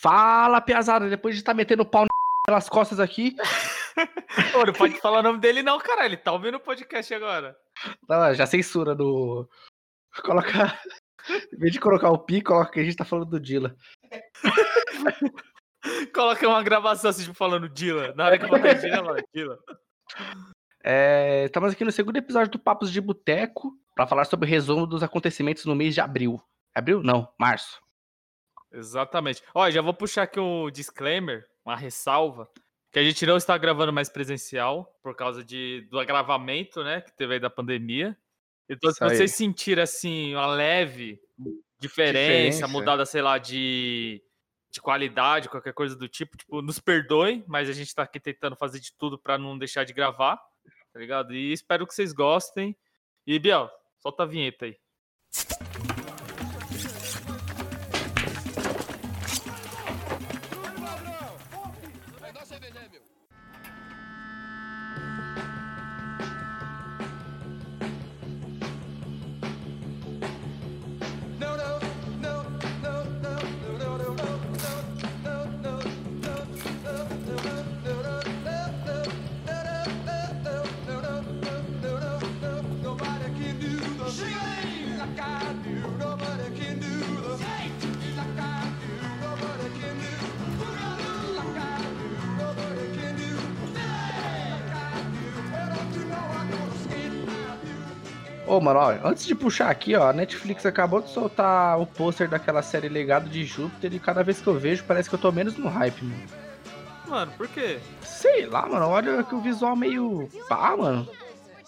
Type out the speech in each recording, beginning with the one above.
Fala, piazada, depois de estar tá metendo pau pelas costas aqui. Pô, não pode falar o nome dele não, cara. Ele tá ouvindo o podcast agora. Não, já censura no. Colocar. Em vez de colocar o pi, coloca que a gente tá falando do Dila. coloca uma gravação assim, tipo, falando Dila. Na hora que eu falei Dila, Dila. É, estamos aqui no segundo episódio do Papos de Boteco para falar sobre o resumo dos acontecimentos no mês de abril. Abril? Não, março. Exatamente. Ó, já vou puxar aqui um disclaimer, uma ressalva, que a gente não está gravando mais presencial por causa de, do agravamento, né, que teve aí da pandemia. Então, se vocês sentirem, assim, uma leve diferença, diferença, mudada, sei lá, de, de qualidade, qualquer coisa do tipo, tipo, nos perdoem, mas a gente está aqui tentando fazer de tudo para não deixar de gravar, tá ligado? E espero que vocês gostem. E, Biel, solta a vinheta aí. Ô, mano, ó, antes de puxar aqui, ó, a Netflix acabou de soltar o pôster daquela série Legado de Júpiter e cada vez que eu vejo parece que eu tô menos no hype, mano. Mano, por quê? Sei lá, mano, olha que o visual meio. pá, mano.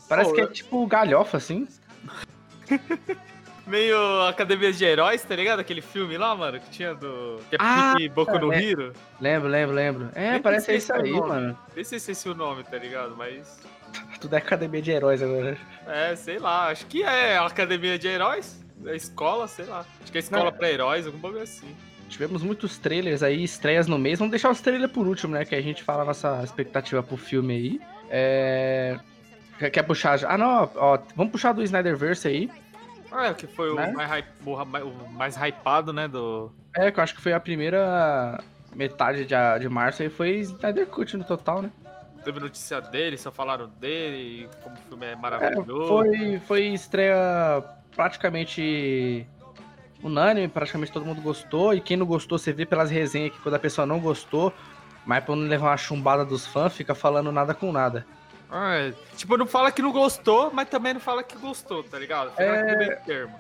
Parece que é tipo galhofa, assim. meio Academia de Heróis, tá ligado? Aquele filme lá, mano, que tinha do. Que é ah, Pique Boku no é. Hiro. Lembro, lembro, lembro. É, Nem parece isso aí, mano. Nem sei se é esse o nome, tá ligado? Mas. Tudo é academia de heróis agora. É, sei lá. Acho que é academia de heróis. É escola, sei lá. Acho que é escola para heróis, algum bagulho assim. Tivemos muitos trailers aí, estreias no mês. Vamos deixar os trailers por último, né? Que a gente fala a nossa expectativa pro filme aí. É... Quer puxar já? Ah, não, ó. Vamos puxar do Snyderverse aí. Ah, é, que foi né? o, mais o mais hypado, né? Do... É, que eu acho que foi a primeira metade de, de março aí foi Snyder Cut no total, né? Teve notícia dele, só falaram dele, como o filme é maravilhoso. É, foi, foi estreia praticamente unânime, praticamente todo mundo gostou, e quem não gostou, você vê pelas resenhas que quando a pessoa não gostou, mas pra não levar uma chumbada dos fãs, fica falando nada com nada. Ah, é. Tipo, não fala que não gostou, mas também não fala que gostou, tá ligado? Fica é... termo.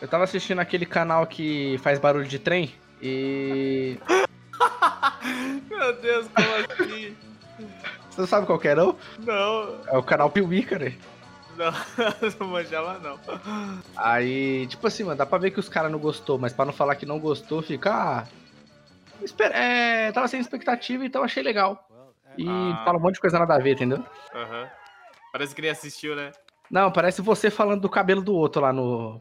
Eu tava assistindo aquele canal que faz barulho de trem e. Meu Deus, como assim? Você não sabe qual que é, não? Não. É o canal Piuí, cara. Não, não manjava não. Aí, tipo assim, mano, dá pra ver que os caras não gostou, mas pra não falar que não gostou, fica. Ah, esper... é, tava sem expectativa, então achei legal. E ah. fala um monte de coisa nada a ver, entendeu? Aham. Uhum. Parece que nem assistiu, né? Não, parece você falando do cabelo do outro lá no.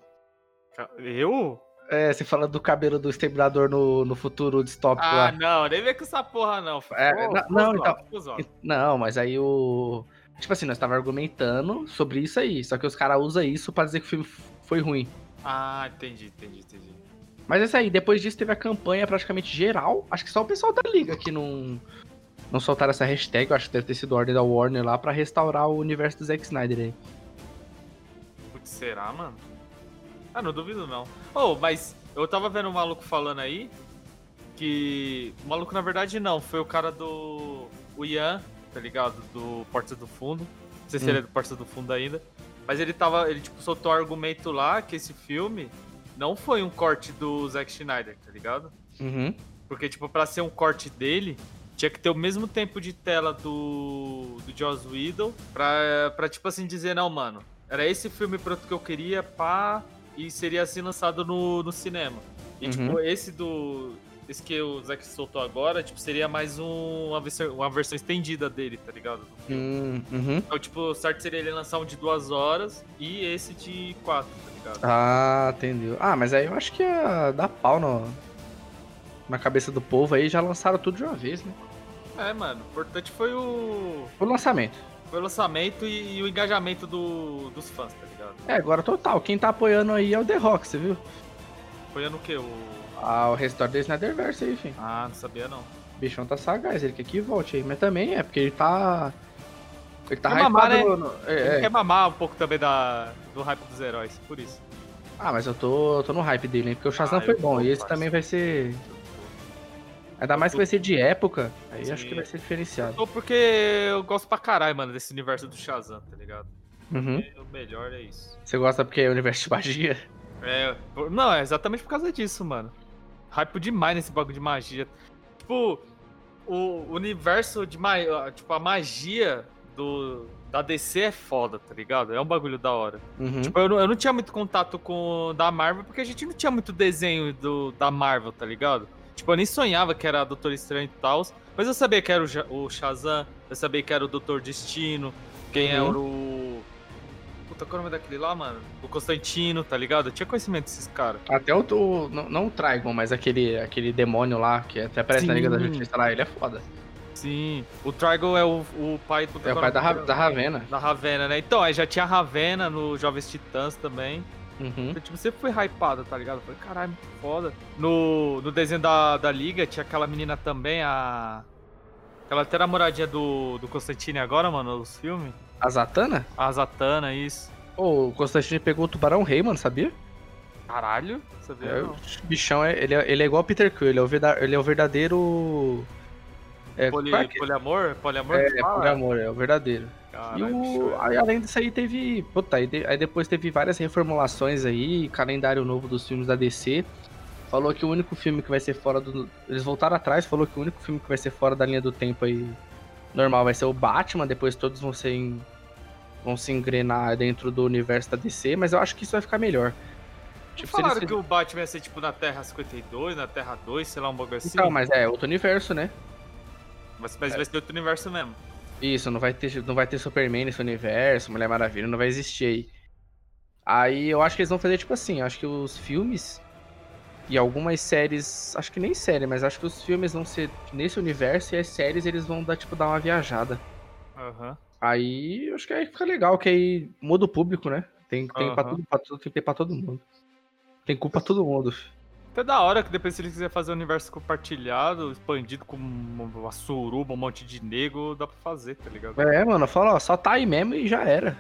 Eu? É, você fala do cabelo do exterminador no, no futuro distópico ah, lá. Ah, não, nem vem com essa porra, não. É, não, não, então. Não, mas aí o. Tipo assim, nós tava argumentando sobre isso aí. Só que os caras usam isso pra dizer que o filme foi ruim. Ah, entendi, entendi, entendi. Mas é isso aí, depois disso teve a campanha praticamente geral. Acho que só o pessoal da Liga que não, não soltaram essa hashtag. Eu acho que deve ter sido ordem da Warner lá pra restaurar o universo do Zack Snyder aí. Putz, será, mano? Ah, não duvido não. Oh, mas eu tava vendo um maluco falando aí que. O maluco, na verdade, não. Foi o cara do. O Ian, tá ligado? Do Porta do Fundo. Não sei se hum. ele é do Porta do Fundo ainda. Mas ele tava. Ele, tipo, soltou um argumento lá que esse filme não foi um corte do Zack Schneider, tá ligado? Uhum. Porque, tipo, pra ser um corte dele, tinha que ter o mesmo tempo de tela do, do Joss Whedon pra, pra, tipo assim, dizer, não, mano, era esse filme pronto que eu queria, pá, e seria assim lançado no, no cinema. E, uhum. tipo, esse do. Esse que o Zack soltou agora, tipo, seria mais um, uma, versão, uma versão estendida dele, tá ligado? Hum, uhum. Então, tipo, o certo seria ele lançar um de duas horas e esse de quatro, tá ligado? Ah, entendeu. Ah, mas aí eu acho que ia dar pau no, na cabeça do povo aí, já lançaram tudo de uma vez, né? É, mano, o importante foi o. O lançamento. Foi o lançamento e, e o engajamento do, dos fãs, tá ligado? É, agora total. Quem tá apoiando aí é o The Rock, você viu? Apoiando o quê? O... Ah, o restore do Snyderverse aí, filho. Ah, não sabia não. O bichão tá sagaz, ele quer que volte aí. Mas também é porque ele tá. Ele tá Quer mamar, né? no- é, Ele é. quer mamar um pouco também da, do hype dos heróis, por isso. Ah, mas eu tô, eu tô no hype dele, hein? Porque o Shazam Ah, foi bom. tô, E esse parça. também vai ser. Ainda mais que vai ser de época. Aí Sim. acho que vai ser diferenciado. Ou porque eu gosto pra caralho, mano, desse universo do Shazam, tá ligado? Uhum. E O melhor é isso. Você gosta porque é universo de magia? É, não, é exatamente por causa disso, mano. Hype demais nesse bagulho de magia. Tipo, o universo de magia, tipo, a magia do, da DC é foda, tá ligado? É um bagulho da hora. Uhum. Tipo, eu não, eu não tinha muito contato com da Marvel, porque a gente não tinha muito desenho do, da Marvel, tá ligado? Tipo, eu nem sonhava que era Doutor Estranho e tal, mas eu sabia que era o, o Shazam, eu sabia que era o Doutor Destino, quem era o... Puta, qual é o nome daquele lá, mano? O Constantino, tá ligado? Eu tinha conhecimento desses caras. Até o. o- não, não o Trigon, mas aquele, aquele demônio lá, que até aparece na Liga da Sim. Justiça lá, ele é foda. Sim, o Trigon é o, o pai... puta, É o qual pai da, da Ravena. Da Ravena, né? Então, aí já tinha a Ravena no Jovens Titãs também. Uhum. Então, tipo, sempre foi hypado, tá ligado? Eu Falei, caralho, muito foda. No, no desenho da, da Liga tinha aquela menina também, a. Aquela até namoradinha do, do Constantine agora, mano, os filmes. A Zatanna? A Zatanna, isso. Pô, o Constantine pegou o Tubarão Rei, mano, sabia? Caralho, sabia? É, o bichão, é, ele, é, ele é igual Peter Quill, ele é o, verda- ele é o verdadeiro. É, Poli, qual é poliamor? Poliamor? é, fala? poliamor, é o verdadeiro. E Caralho, o, bicho, é. aí, além disso aí teve. Puta, aí, aí depois teve várias reformulações aí, calendário novo dos filmes da DC. Falou que o único filme que vai ser fora do. Eles voltaram atrás, falou que o único filme que vai ser fora da linha do tempo aí normal vai ser o Batman, depois todos vão ser em- vão se engrenar dentro do universo da DC, mas eu acho que isso vai ficar melhor. Não Tipo, eles falaram fiz- que o Batman ia ser tipo na Terra 52, na Terra 2, sei lá, um bagulho assim. Então, mas é outro universo, né? Mas, mas vai ser outro universo mesmo. Isso, não vai ter, não vai ter Superman nesse universo, Mulher Maravilha, não vai existir aí. Aí eu acho que eles vão fazer tipo assim, acho que os filmes e algumas séries, acho que nem série, mas acho que os filmes vão ser nesse universo e as séries eles vão dar tipo dar uma viajada. Aham. Aí eu acho que aí fica legal, que aí muda o público, né? Tem, tem, pra Aham. tudo, pra tudo, tem que ter pra todo mundo. Tem culpa todo mundo. Até da hora que depois se eles quiserem fazer um universo compartilhado, expandido com uma suruba, um monte de nego, dá pra fazer, tá ligado? É, mano, fala, ó, só tá aí mesmo e já era.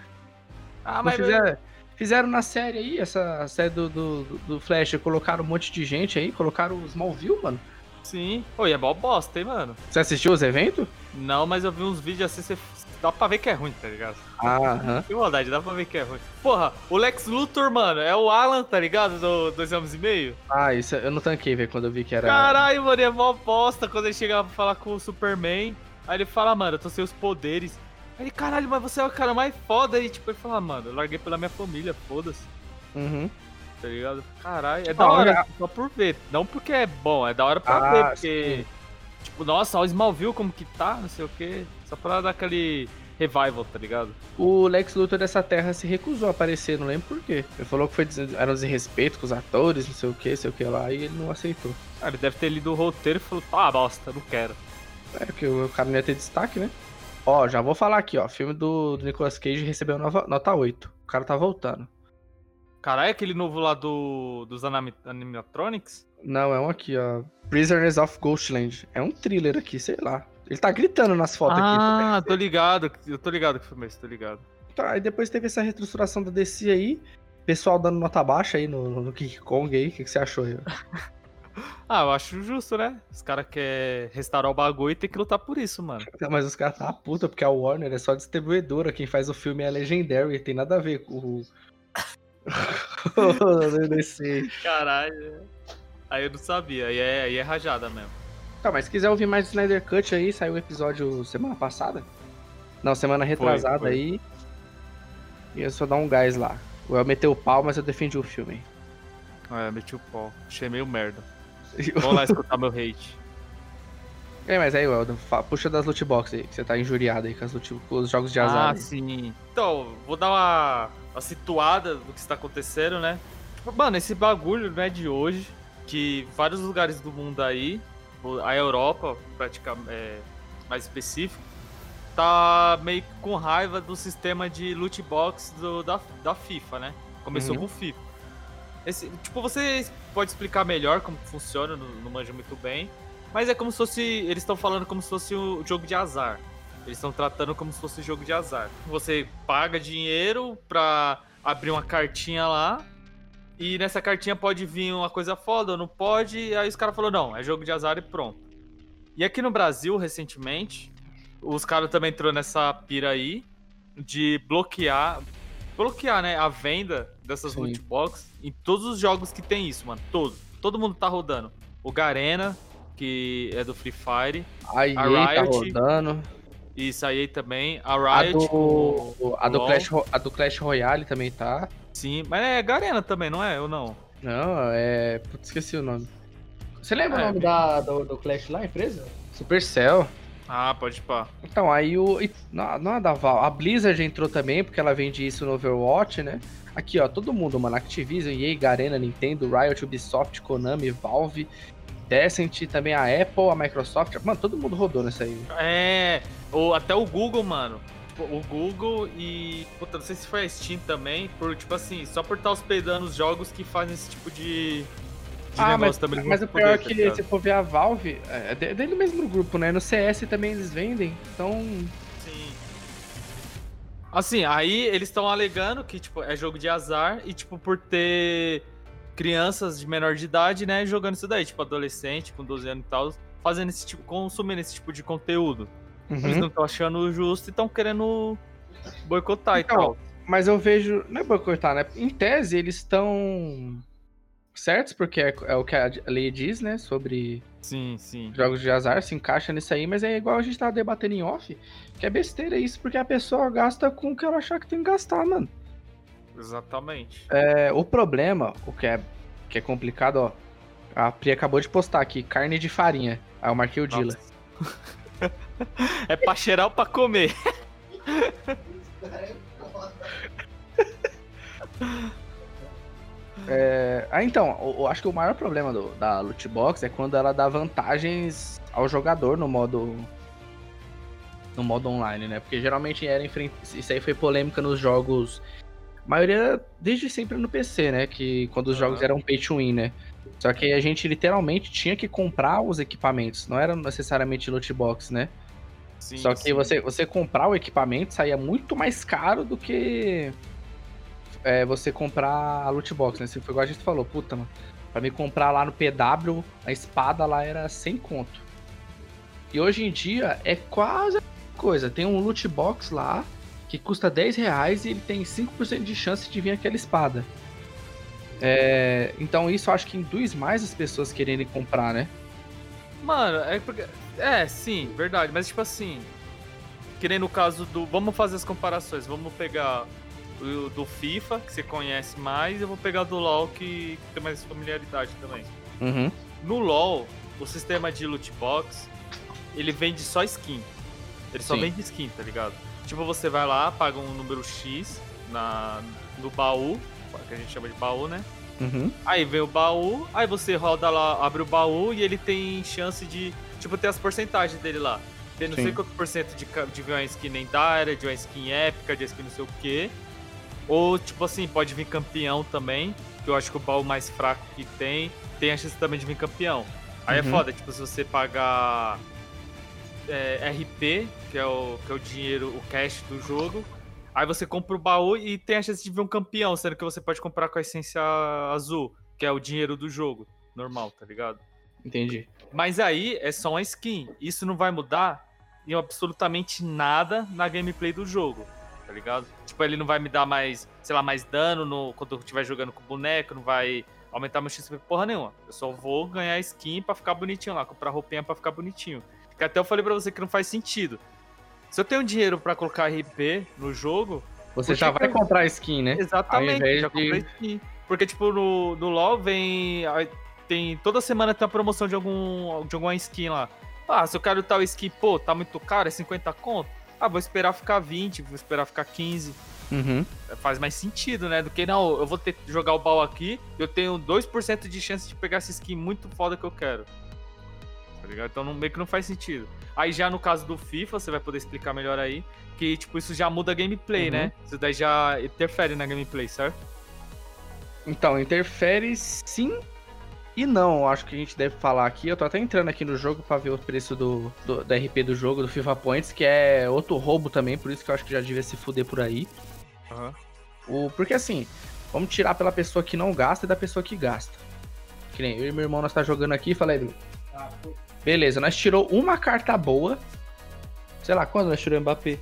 Ah, mas fizeram, fizeram na série aí, essa série do, do, do Flash, colocaram um monte de gente aí, colocaram os Smallville, mano. sim. Oi, é mó bosta, hein, mano? Você assistiu os eventos? Não, mas eu vi uns vídeos assim, você... dá pra ver que é ruim, tá ligado? Aham. Que maldade, dá pra ver que é ruim. Porra, o Lex Luthor, mano, é o Alan, tá ligado? Do Dois Homens e Meio. Ah, isso eu não tanquei, velho, quando eu vi que era. Caralho, mano, é mó bosta quando ele chega pra falar com o Superman. Aí ele fala, mano, eu tô sem os poderes. Aí ele, caralho, mas você é o cara mais foda. E tipo, ele fala, mano, eu larguei pela minha família, foda-se. Uhum. tá ligado? Caralho, é Da da hora hora. só por ver. Não porque é bom, é da hora pra Ah, ver, porque. Tipo, nossa, olha o Smallville como que tá, não sei o quê. Só pra dar aquele revival, tá ligado? O Lex Luthor dessa terra se recusou a aparecer, não lembro por quê. Ele falou que foi era um desrespeito com os atores, não sei o que, sei o que lá, e ele não aceitou. Ah, ele deve ter lido o roteiro e falou, tá, bosta, não quero. É, porque o cara não ia ter destaque, né? Ó, já vou falar aqui, ó. Filme do, do Nicolas Cage recebeu nova- nota 8. O cara tá voltando. Caralho, aquele novo lá do, dos animatronics? Não, é um aqui, ó. Prisoners of Ghostland. É um thriller aqui, sei lá. Ele tá gritando nas fotos aqui. ah, tô ligado, eu tô ligado que foi esse, tô ligado. Tá, aí depois teve essa reestruturação da DC aí. Pessoal dando nota baixa aí no, no King Kong aí. O que, que você achou aí? Ah, eu acho justo, né? Os caras querem restaurar o bagulho e tem que lutar por isso, mano. Mas os caras tá puta, porque a Warner é só distribuidora. Quem faz o filme é a Legendary. Tem nada a ver com o. o DC. Caralho. Aí eu não sabia, aí é, aí é rajada mesmo. Tá, mas se quiser ouvir mais do Snyder Cut aí, saiu o episódio semana passada. Não, semana retrasada foi. aí. E eu só dar um gás lá. O El meteu o pau, mas eu defendi o filme. É, meti o pau. Achei meio merda. Vamos lá escutar meu hate. É, mas aí, Weldo, fa- puxa das loot box aí, que você tá injuriado aí com, loot- com os jogos de azar. Ah, aí. sim. Então, vou dar uma, uma situada do que está acontecendo, né? Mano, esse bagulho não é de hoje. Que vários lugares do mundo aí, a Europa, praticamente, é, mais específico, tá meio com raiva do sistema de loot box do- da, da FIFA, né? Começou Uhum. com o FIFA. esse, tipo, você pode explicar melhor como funciona, não, não manja muito bem. Mas é como se fosse. Eles estão falando como se fosse o um jogo de azar. Eles estão tratando como se fosse jogo de azar. Você paga dinheiro pra abrir uma cartinha lá. E nessa cartinha pode vir uma coisa foda ou não pode. E aí os caras falaram, não, é jogo de azar e pronto. E aqui no Brasil, recentemente, os caras também entrou nessa pira aí de bloquear. Bloquear, né? A venda dessas Sim. loot box em todos os jogos que tem isso, mano. Todos. Todo mundo tá rodando. O Garena, que é do Free Fire. A, EA a tá Riot, tá rodando. Isso aí também. A Riot. A do, a do, Clash, a do Clash Royale também tá. Sim, mas é Garena também, não é? Ou não? Não, é. Putz, esqueci o nome. Você lembra é, o nome da, do, do, Clash lá, empresa? Supercell. Ah, pode pá. Então, aí o. Não, não é da Val. A Blizzard entrou também, porque ela vende isso no Overwatch, né? Aqui, ó, todo mundo, mano. Activision, EA, Garena, Nintendo, Riot, Ubisoft, Konami, Valve, Decent, também a Apple, a Microsoft. Mano, todo mundo rodou nessa aí. É, ou até o Google, mano. Tipo, o Google e. Puta, não sei se foi a Steam também, por, tipo assim, só por estar hospedando os jogos que fazem esse tipo de. de ah, mas, também mas o pior é que tá se for ver a Valve, é, é dentro do mesmo grupo, né? No CS também eles vendem, então. Sim. Assim, aí eles estão alegando que, tipo, é jogo de azar e, tipo, por ter crianças de menor de idade, né, jogando isso daí, tipo, adolescente com 12 anos e tal, fazendo esse tipo, consumindo esse tipo de conteúdo. Uhum. Eles não estão achando justo e estão querendo boicotar então, e tal. Mas eu vejo, não é boicotar, né? Em tese, eles estão certos, porque é, é, o que a lei diz, né? Sobre sim, sim. jogos de azar, se encaixa nisso aí, mas é igual a gente tava debatendo em off, que é besteira isso, porque a pessoa gasta com o que ela achar que tem que gastar, mano. Exatamente. É, o problema, o que é, que é complicado, ó. A Pri acabou de postar aqui, carne de farinha. Aí eu marquei o Dila. é pra cheirar ou pra comer? É, ah, então, eu, acho que o maior problema do, da loot box é quando ela dá vantagens ao jogador no modo no modo online, né? Porque geralmente era enfrent... isso aí foi polêmica nos jogos maioria desde sempre no PC, né? Que quando os uhum. jogos eram pay to win, né? Só que a gente literalmente tinha que comprar os equipamentos, não era necessariamente loot box, né? Sim, Só que você, você comprar o equipamento saía muito mais caro do que é, você comprar a loot box, né? Se foi igual a gente falou, puta, mano, pra me comprar lá no PW, a espada lá era 100 conto. E hoje em dia é quase a coisa. Tem um loot box lá que custa 10 reais e ele tem 5% de chance de vir aquela espada. É, então isso eu acho que induz mais as pessoas quererem comprar, né? Mano, é porque. É, sim, verdade. Mas tipo assim. querendo o caso do. Vamos fazer as comparações. Vamos pegar o do FIFA, que você conhece mais, e eu vou pegar do LoL, que, tem mais familiaridade também. Uhum. No LoL, o sistema de loot box, ele vende só skin. Ele só Sim. vende skin, tá ligado? Tipo, você vai lá, paga um número X na, no baú, que a gente chama de baú, né? Uhum. Aí vem o baú, aí você roda lá, abre o baú e ele tem chance de. Tipo, ter as porcentagens dele lá. Tem não Sim. sei quanto por cento de, de vir uma skin lendária, de uma skin épica, de uma skin não sei o quê. Ou, tipo assim, pode vir campeão também, que eu acho que o baú mais fraco que tem, tem a chance também de vir campeão. Aí é uhum. é foda, tipo, se você pagar é, RP, que é, o, que é o dinheiro, o cash do jogo. Aí você compra o baú e tem a chance de ver um campeão, sendo que você pode comprar com a essência azul, que é o dinheiro do jogo. Normal, tá ligado? Entendi. Mas aí é só uma skin. Isso não vai mudar em absolutamente nada na gameplay do jogo, tá ligado? Tipo, ele não vai me dar mais, sei lá, mais dano no, quando eu estiver jogando com o boneco, não vai aumentar meu XP porra nenhuma. Eu só vou ganhar skin para ficar bonitinho lá, comprar roupinha para ficar bonitinho. Que até eu falei pra você que não faz sentido. Se eu tenho dinheiro para colocar RP no jogo. Você já vai comprar skin, né? Exatamente, já comprei skin. Porque, tipo, no, no LoL vem. Tem, toda semana tem uma promoção de, algum, de alguma skin lá. Ah, se eu quero tal skin, pô, tá muito caro, é 50 conto. Ah, vou esperar ficar 20, vou esperar ficar 15. Uhum. Faz mais sentido, né? Do que não, eu vou ter que jogar o baú aqui, eu tenho 2% de chance de pegar essa skin muito foda que eu quero ligado? Então não, meio que não faz sentido. Aí já no caso do FIFA, você vai poder explicar melhor aí, que tipo, isso já muda a gameplay, uhum. né? Isso daí já interfere na gameplay, certo? Então, interfere sim e não. Acho que a gente deve falar aqui. Eu tô até entrando aqui no jogo para ver o preço do, do, da RP do jogo, do FIFA Points, que é outro roubo também, por isso que eu acho que já devia se fuder por aí. Uhum. O, porque assim, vamos tirar pela pessoa que não gasta e da pessoa que gasta. Que nem eu e meu irmão, nós tá jogando aqui, falei, beleza, nós tirou uma carta boa. Sei lá, quando nós tirou o Mbappé?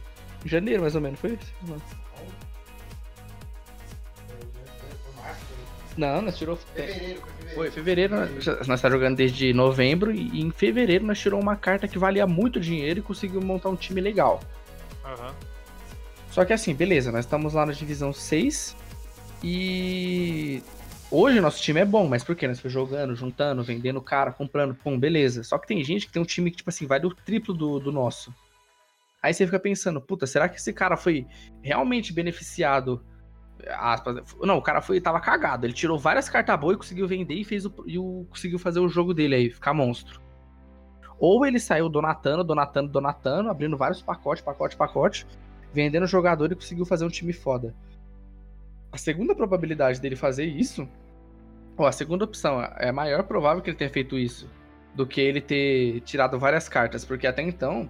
Em janeiro, mais ou menos, foi isso? Não, nós tirou. Fevereiro, fevereiro. Foi, fevereiro. Nós, nós tá jogando desde novembro e em fevereiro nós tirou uma carta que valia muito dinheiro e conseguiu montar um time legal. Uhum. Só que assim, beleza, nós estamos lá na divisão 6 e. Hoje nosso time é bom, mas por quê? Nós foi jogando, juntando, vendendo cara, comprando, pum, beleza. Só que tem gente que tem um time que, tipo assim, vai do triplo do, do nosso. Aí você fica pensando, puta, será que esse cara foi realmente beneficiado aspas, não, o cara foi tava cagado. Ele tirou várias cartas boas e conseguiu vender e fez o, e o, conseguiu fazer o jogo dele aí, ficar monstro. Ou ele saiu donatando, donatando, donatando, abrindo vários pacotes, pacote, pacote, vendendo jogador e conseguiu fazer um time foda. A segunda probabilidade dele fazer isso, ou a segunda opção, é maior provável que ele tenha feito isso do que ele ter tirado várias cartas, porque até então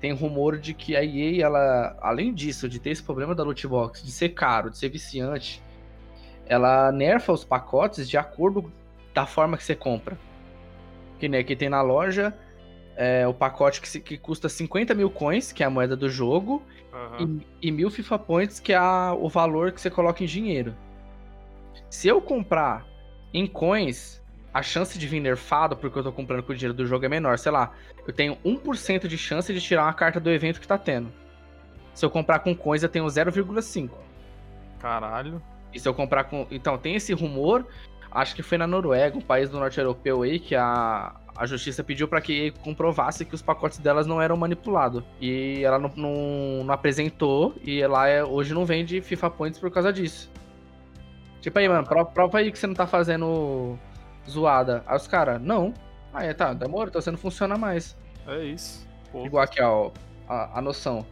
tem rumor de que a EA, ela, além disso, de ter esse problema da loot box, de ser caro, de ser viciante, ela nerfa os pacotes de acordo da forma que você compra. Que nem aqui tem na loja é, o pacote que, se, que custa 50 mil coins, que é a moeda do jogo, uhum. e, e mil FIFA Points, que é a, o valor que você coloca em dinheiro. Se eu comprar em coins, a chance de vir nerfado, porque eu tô comprando com o dinheiro do jogo, é menor. Sei lá, eu tenho 1% de chance de tirar uma carta do evento que tá tendo. Se eu comprar com coins, eu tenho 0,5. Caralho. E se eu comprar com. Então, tem esse rumor. Acho que foi na Noruega, um país do norte europeu aí, que a, a justiça pediu para que comprovasse que os pacotes delas não eram manipulados. E ela não, não, não apresentou, e ela é, hoje não vende FIFA Points por causa disso. Tipo aí, mano, prova, prova aí que você não tá fazendo zoada. Aí os caras, não. Aí tá, demora, então você não funciona mais. É isso. Pô. Igual aqui, ó, a, a, noção.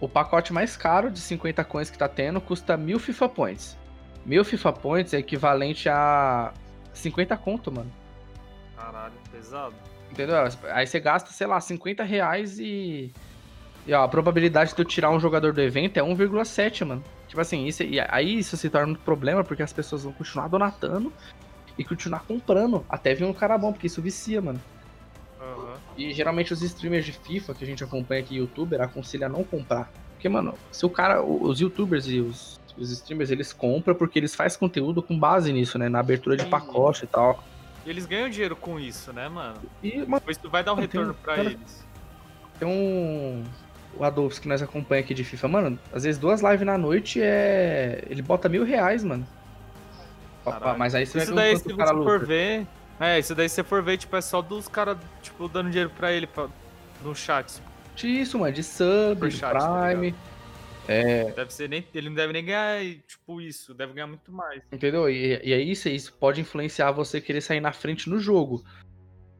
O pacote mais caro de 50 coins que tá tendo custa mil FIFA Points. Mil FIFA Points é equivalente a 50 conto, mano. Caralho, pesado. Entendeu? Aí você gasta, sei lá, 50 reais e. E ó, a probabilidade de eu tirar um jogador do evento é 1,7, mano. Tipo assim, isso, e aí isso se torna um problema porque as pessoas vão continuar donatando e continuar comprando até vir um cara bom, porque isso vicia, mano. Uhum. E geralmente os streamers de FIFA que a gente acompanha aqui, youtuber, aconselha a não comprar. Porque, mano, se o cara, os youtubers e os, os streamers, eles compram porque eles fazem conteúdo com base nisso, né? Na abertura de pacote e tal. E eles ganham dinheiro com isso, né, mano? E, mano, Depois tu vai dar um retorno tem, pra cara, eles. Tem um. O Adolfo que nós acompanha aqui de FIFA, mano, às vezes duas lives na noite é. Ele bota mil reais, mano. Caralho. Mas aí você isso daí, se você for ver. É, isso daí se você for ver, tipo, é só dos caras, tipo, dando dinheiro pra ele pra, no chat. Isso, mano, de sub, de chat, tá Prime. Tá é... Deve ser nem, ele não deve nem ganhar, tipo, isso, deve ganhar muito mais. Entendeu? E, e é isso, isso pode influenciar você querer sair na frente no jogo.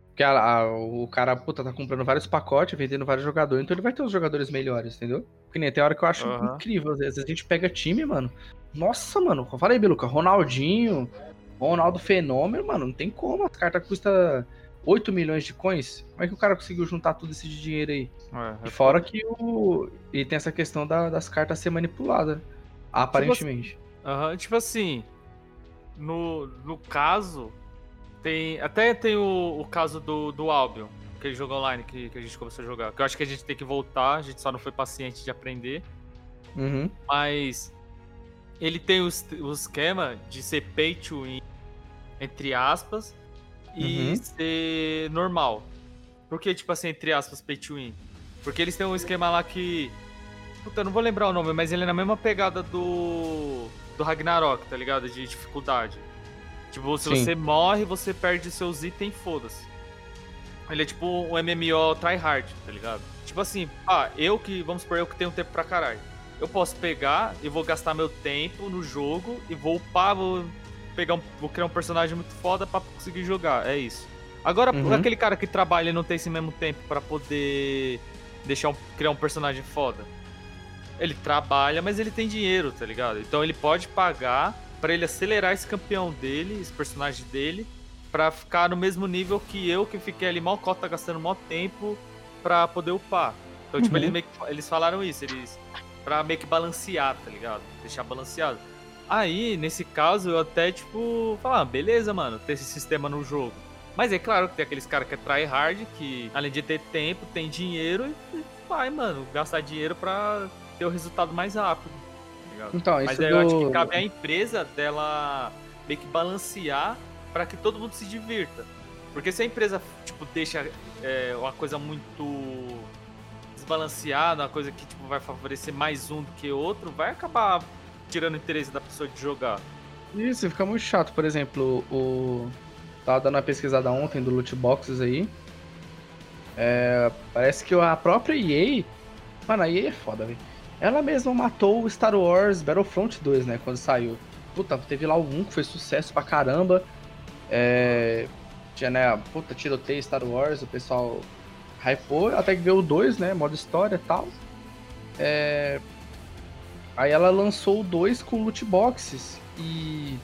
Porque a, a, o cara, puta, tá comprando vários pacotes, vendendo vários jogadores, então ele vai ter os jogadores melhores, entendeu? Porque nem tem hora que eu acho uhum. incrível. Às vezes a gente pega time, mano, nossa, mano, eu falei, Beluca, Ronaldinho, Ronaldo Fenômeno, mano, não tem como. A carta custa 8 milhões de coins. Como é que o cara conseguiu juntar tudo esse dinheiro aí? É, é e fora que o. E tem essa questão da, das cartas ser manipuladas. Aparentemente. Tipo assim, tipo assim no, no caso, tem. Até tem o, o caso do, do Albion, aquele jogo online que, que a gente começou a jogar. Que eu acho que a gente tem que voltar, a gente só não foi paciente de aprender. Uhum. Mas ele tem o, o esquema de ser pay to win, entre aspas, e uhum. ser normal. Por que, tipo assim, entre aspas, pay to win? Porque eles têm um esquema lá que. Puta, eu não vou lembrar o nome, mas ele é na mesma pegada do. do Ragnarok, tá ligado? De dificuldade. Tipo, se Sim. você morre, você perde seus itens, foda-se. Ele é tipo um MMO tryhard, tá ligado? Tipo assim, ah, eu que, vamos supor, eu que tenho tempo pra caralho eu posso pegar e vou gastar meu tempo no jogo e vou upar, vou pegar um, vou criar um personagem muito foda para conseguir jogar. É isso. Agora, uhum. aquele cara que trabalha e não tem esse mesmo tempo para poder deixar um, criar um personagem foda. Ele trabalha, mas ele tem dinheiro, tá ligado? Então ele pode pagar pra ele acelerar esse campeão dele, esse personagem dele, pra ficar no mesmo nível que eu, que fiquei ali mal cota gastando mó tempo pra poder upar. Então, tipo, Uhum. eles, meio que- eles falaram isso, eles. Pra meio que balancear, tá ligado? Deixar balanceado. Aí, nesse caso, eu até, tipo, falar, ah, beleza, mano, ter esse sistema no jogo. Mas é claro que tem aqueles caras que é tryhard, que além de ter tempo, tem dinheiro e vai, mano, gastar dinheiro pra ter o resultado mais rápido. tá ligado? Então, Mas aí eu acho do- que cabe à empresa dela meio que balancear pra que todo mundo se divirta. Porque se a empresa, tipo, deixa é, uma coisa muito desbalanceada, uma coisa que tipo, vai favorecer mais um do que outro, vai acabar tirando o interesse da pessoa de jogar. Isso, fica muito chato. Por exemplo, o. Tava dando uma pesquisada ontem do loot boxes aí. É, Parece que a própria EA. Mano, a EA é foda, velho. Ela mesma matou o Star Wars Battlefront 2, né? Quando saiu. Puta, teve lá o 1 que foi sucesso pra caramba. É. Tinha, né? Puta, tiroteio Star Wars, o pessoal hypou. Até que veio o 2, né? Modo história e tal. É. Aí ela lançou o 2 com loot boxes. E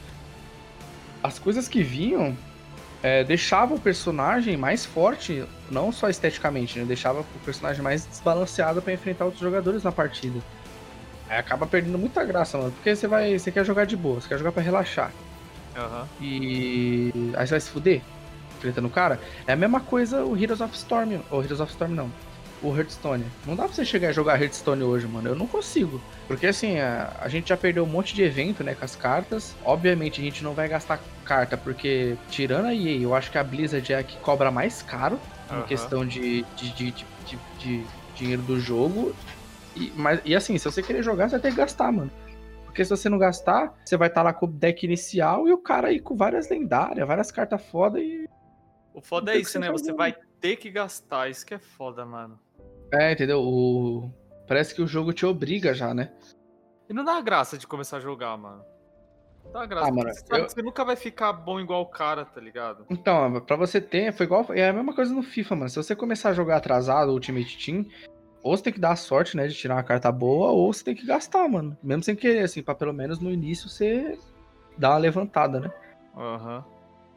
as coisas que vinham é, deixavam o personagem mais forte, não só esteticamente, né? Deixava o personagem mais desbalanceado pra enfrentar outros jogadores na partida. Aí acaba perdendo muita graça, mano. Porque você vai. Você quer jogar de boa, você quer jogar pra relaxar. Aham. E. Aí você vai se fuder enfrentando o cara. É a mesma coisa o Heroes of Storm. Ou Heroes of Storm não. O Hearthstone. Não dá pra você chegar e jogar Hearthstone hoje, mano. Eu não consigo. Porque assim, a, a gente já perdeu um monte de evento, né, com as cartas. Obviamente a gente não vai gastar carta, porque tirando a EA, eu acho que a Blizzard é a que cobra mais caro em questão de, de, de, de, de- de dinheiro do jogo. E, mas, e assim, se você querer jogar, você vai ter que gastar, mano. Porque se você não gastar, você vai estar lá com o deck inicial e o cara aí com várias lendárias, várias cartas foda e. O foda é isso, né? Você vai ter que gastar, isso que é foda, mano. É, entendeu? O... Parece que o jogo te obriga já, né? E não dá graça de começar a jogar, mano. Não dá graça. Ah, mano, você, sabe eu- que você nunca vai ficar bom igual o cara, tá ligado? Então, pra você ter, foi igual. É a mesma coisa no FIFA, mano. Se você começar a jogar atrasado o Ultimate Team, ou você tem que dar a sorte, né, de tirar uma carta boa, ou você tem que gastar, mano. Mesmo sem querer, assim, pra pelo menos no início você dar uma levantada, né? Aham.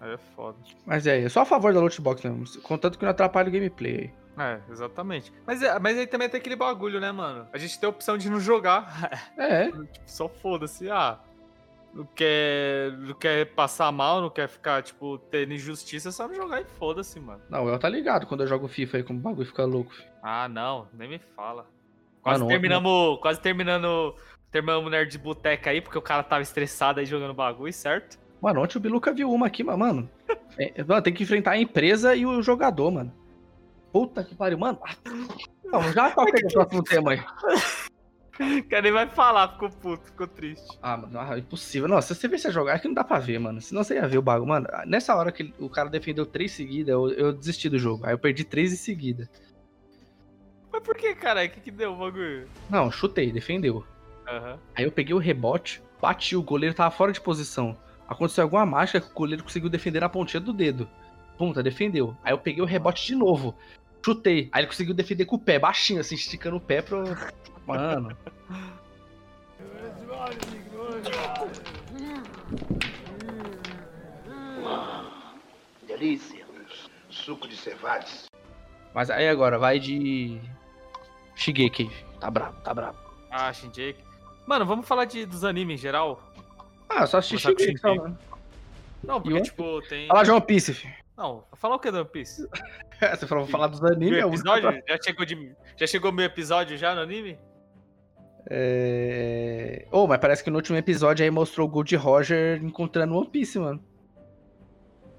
Aí é foda. Mas é, eu sou a favor da loot box mesmo, contanto que não atrapalhe o gameplay aí. É, exatamente. Mas, é, mas aí também tem aquele bagulho, né, mano? A gente tem a opção de não jogar. É, Tipo, só foda-se. Ah, não quer, não quer passar mal, não quer ficar, tipo, tendo injustiça, é só não jogar e foda-se, mano. não, eu tá ligado quando eu jogo FIFA aí, como o bagulho fica louco. filho. Ah, não, nem me fala. Quase Mano, terminamos. Quase terminando. Terminamos o Nerd de Boteca aí, porque o cara tava estressado aí jogando bagulho, certo? Mano, ontem o Biluca viu uma aqui, mas, mano. é, mano, tem que enfrentar a empresa e o jogador, mano. Puta que pariu, mano. Não, já toca aí o próximo tema aí. Cara nem vai falar, ficou puto, ficou triste. Ah, mano, ah, impossível. Não, se você ver você jogar, é que não dá pra ver, mano. Senão você ia ver o bagulho. Mano, nessa hora que o cara defendeu três seguidas, eu, eu desisti do jogo. Aí eu perdi três em seguida. Mas por que, cara? O que que deu o bagulho? Não, chutei, defendeu. Aham. Aí eu peguei o rebote, bati, o goleiro tava fora de posição. Aconteceu alguma mágica que o goleiro conseguiu defender na pontinha do dedo. Punta, defendeu. Aí eu peguei o rebote de novo. Chutei. Aí ele conseguiu defender com o pé, baixinho, assim, esticando o pé pro. Mano. Delícia. Suco de cevades. Mas aí agora, vai de. Shigeki. Tá brabo, tá brabo. Ah, Shinjake. Mano, vamos falar de, dos animes em geral? Ah, só assisti só, Shingeki. mano. Não, porque, E tipo, tem. Fala de One Piece, filho. Não, falar o que do One Piece? Você falou, vou falar dos animes, Meu é episódio? Já chegou, de... Já chegou meu episódio já no anime? É... Oh, mas parece que no último episódio aí mostrou o Gold Roger encontrando One Piece, mano.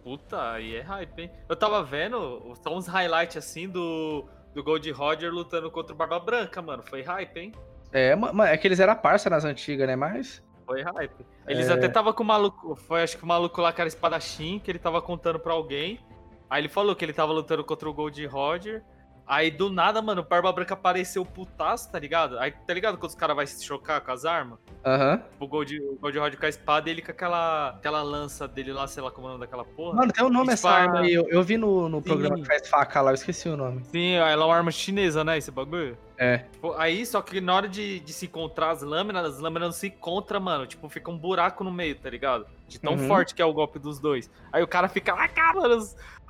Puta, aí é hype, hein? Eu tava vendo só uns highlights assim do, do Gold Roger lutando contra o Barba Branca, mano. Foi hype, hein? É, ma- ma- é que eles eram parça nas antigas, né? Mas. Foi hype. Eles É. até tava com o maluco. Foi acho que o maluco lá que era espadachim, que ele tava contando pra alguém. Aí ele falou que ele tava lutando contra o Gold Roger. Aí do nada, mano, o Barba Branca apareceu putaço, tá ligado? Aí tá ligado quando os caras vão se chocar com as armas? Aham. O Gold, o Gold Rod com a espada e ele com aquela, aquela lança dele lá, sei lá como é o nome daquela porra. Mano, tem um nome essa arma aí. Eu, eu vi no, no programa que faz faca lá, eu esqueci o nome. Sim, ela é uma arma chinesa, né? Esse bagulho. É. Aí, só que na hora de, de se encontrar as lâminas, as lâminas não se encontram, mano. Tipo, fica um buraco no meio, tá ligado? De tão Uhum. forte que é o golpe dos dois. Aí o cara fica lá, cara, mano,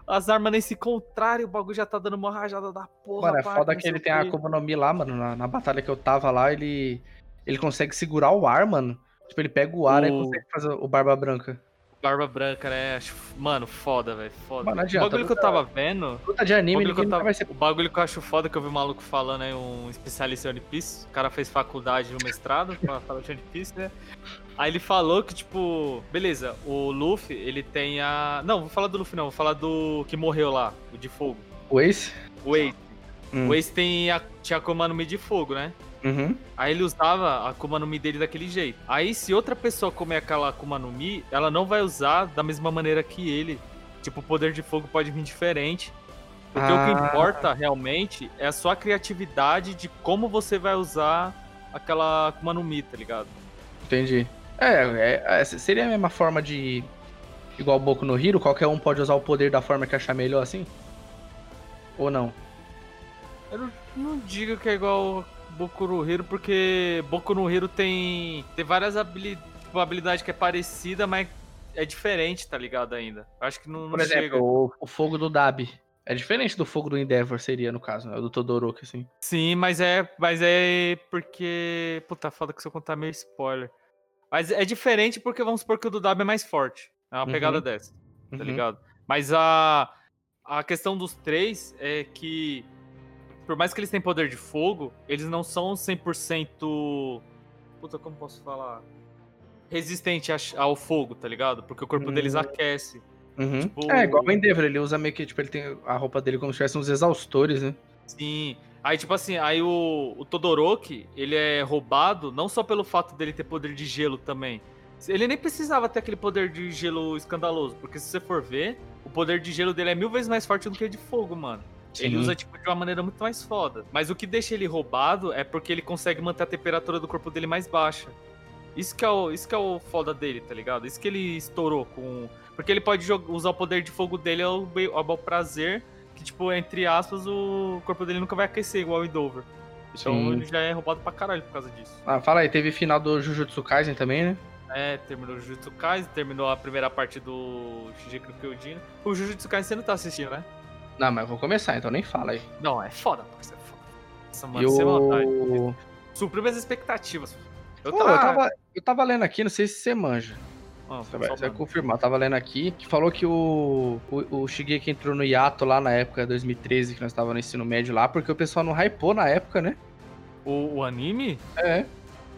as, as armas nem se encontraram e o bagulho já tá dando uma rajada da porra. Mano, é pá, foda que ele o tem a. Akuma no Mi lá, mano. Na, na batalha que eu tava lá, ele. Ele consegue segurar o ar, mano. Tipo, ele pega o ar e O- consegue fazer o Barba Branca. Barba Branca, né? Acho- Mano, foda, velho. Foda. Mano, não o adianta, bagulho que eu tava vendo. Luta de O anime, bagulho, que eu tava- vai ser. o bagulho que eu acho foda que eu vi um maluco falando aí, um especialista em One Piece. O cara fez faculdade no mestrado pra falar de One Piece, né? Aí ele falou que, tipo, beleza, o Luffy, ele tem a. Não, vou falar do Luffy, não, vou falar do que morreu lá, o de fogo. O Ace? O Ace. Hum. O Ace tem a... tinha a Akuma no Mi de fogo, né? Uhum. Aí ele usava a Akuma no Mi dele daquele jeito. Aí se outra pessoa comer aquela Akuma no Mi, ela não vai usar da mesma maneira que ele. Tipo, o poder de fogo pode vir diferente. Porque o Ah. que importa realmente é a sua criatividade de como você vai usar aquela Akuma no Mi, tá ligado? Entendi. É, é, é, seria a mesma forma de. Igual o Boku no Hero, qualquer um pode usar o poder da forma que achar melhor assim? Ou não? Eu não, não digo que é igual Boku no Hero, porque Boku no Hero tem, tem várias habili tipo, habilidades que é parecida, mas é diferente, tá ligado ainda. Acho que não, não Por exemplo, chega. o, o fogo do Dabi. É diferente do fogo do Endeavor, seria, no caso, né? O do Todoroki, assim. Sim, mas é, mas é porque. Puta, foda que se eu contar meio spoiler. Mas é diferente porque vamos supor que o do W é mais forte. É uma Uhum. pegada dessa, tá Uhum. ligado? Mas a, a questão dos três é que, por mais que eles tenham poder de fogo, eles não são 100%. Puta, como posso falar? Resistente ao fogo, tá ligado? Porque o corpo deles Hum. aquece. Uhum. Tipo- É, igual o Endeavor, ele usa meio que, tipo, ele tem a roupa dele como se tivesse uns exaustores, né? Sim. Aí, tipo assim, aí o, o Todoroki, ele é roubado não só pelo fato dele ter poder de gelo também. Ele nem precisava ter aquele poder de gelo escandaloso, porque se você for ver, o poder de gelo dele é mil vezes mais forte do que o de fogo, mano. Ele Sim. usa, tipo, de uma maneira muito mais foda. Mas o que deixa ele roubado é porque ele consegue manter a temperatura do corpo dele mais baixa. Isso que é o, isso que é o foda dele, tá ligado? Isso que ele estourou com... Porque ele pode jo- usar o poder de fogo dele ao, ao prazer, que, tipo, entre aspas, o corpo dele nunca vai aquecer igual o Endover. Então Sim. ele já é roubado pra caralho por causa disso. Ah, fala aí, teve final do Jujutsu Kaisen também, né? É, terminou o Jujutsu Kaisen, terminou a primeira parte do Shingeki no Kyojin. O Jujutsu Kaisen você não tá assistindo, né? Não, mas eu vou começar, então nem fala aí. Não, é foda, parceiro, é foda. Nossa, E mano, sem vontade. o... Supriu minhas expectativas. Eu Pô, tava... eu, tava, eu tava lendo aqui, não sei se você manja. Ah, Você vai, confirmar. Tava lendo aqui que falou que o, o, o Shigeki entrou no hiato lá na época 2013, que nós tava no ensino médio lá, porque o pessoal não hypou na época, né? o, o anime? É.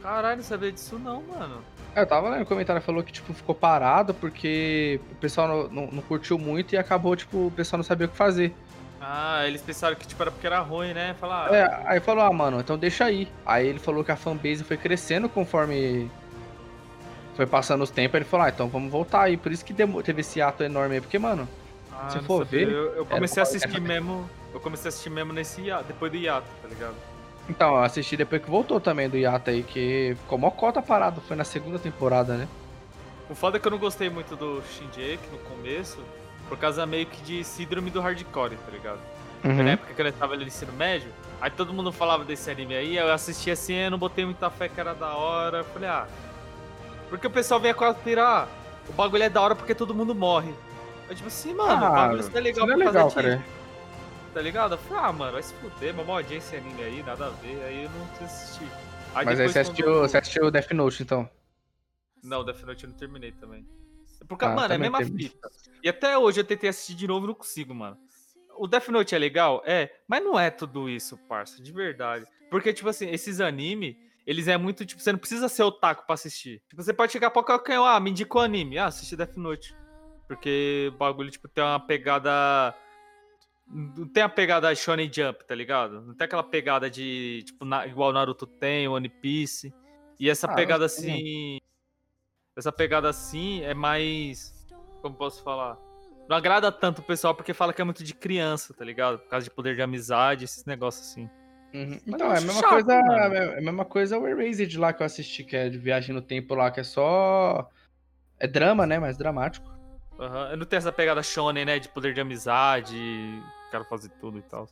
Caralho, não sabia disso não, mano. É, Eu tava lendo o comentário, falou que, tipo, ficou parado porque o pessoal não, não, não curtiu muito e acabou, tipo, o pessoal não sabia o que fazer. Ah, eles pensaram que tipo, era porque era ruim, né? Falar, É, aí falou, ah, mano, então deixa aí. Aí ele falou que a fanbase foi crescendo conforme foi passando os tempos. Ele falou, ah, então vamos voltar aí. Por isso que teve esse ato enorme aí, porque, mano, ah, se for ver, Eu, eu comecei a assistir mesmo. Eu comecei a assistir mesmo nesse hiato, depois do hiato, tá ligado? Então, eu assisti depois que voltou também do Yata aí, que ficou mó cota parado, foi na segunda temporada, né? O foda é que eu não gostei muito do Shinji no começo, por causa meio que de síndrome do hardcore, tá ligado? Uhum. Na época que eu tava ali no ensino médio, aí todo mundo falava desse anime aí, eu assisti assim, eu não botei muita fé que era da hora. Eu falei, ah. Porque o pessoal vem com a pirar, o bagulho é da hora porque todo mundo morre. Eu tipo assim, mano, o bagulho isso não é legal isso não é legal, cara. Tá ligado? Eu falei, ah, mano, vai se fuder, uma audiência anime aí, nada a ver, aí eu não quis assistir. Aí Mas aí você assistiu, quando- você assistiu Death Note, então. Não, Death Note eu não terminei também. Porque, Ah, mano, é a mesma terminei. fita. E até hoje eu tentei assistir de novo e não consigo, mano. O Death Note é legal? É, mas não é tudo isso, parça, de verdade. Porque, tipo assim, esses anime, eles é muito, tipo, você não precisa ser otaku pra assistir. Tipo, você pode chegar pra qualquer um, ah, me indicou anime. Ah, assisti Death Note. Porque o bagulho, tipo, tem uma pegada... Não tem a pegada Shonen Jump, tá ligado? Não tem aquela pegada de, tipo, na- igual Naruto tem, One Piece. E essa Ah, pegada assim... Essa pegada assim é mais... Como posso falar? não agrada tanto o pessoal porque fala que é muito de criança, tá ligado? Por causa de poder de amizade, esses negócios assim. Uhum. Então, é a mesma chato, coisa. mano. É a mesma coisa o Erased lá que eu assisti, que é de viagem no tempo lá, que é só. É drama, né? Mais dramático. Eu não tenho essa pegada shonen, né? De poder de amizade, quero fazer tudo e tal.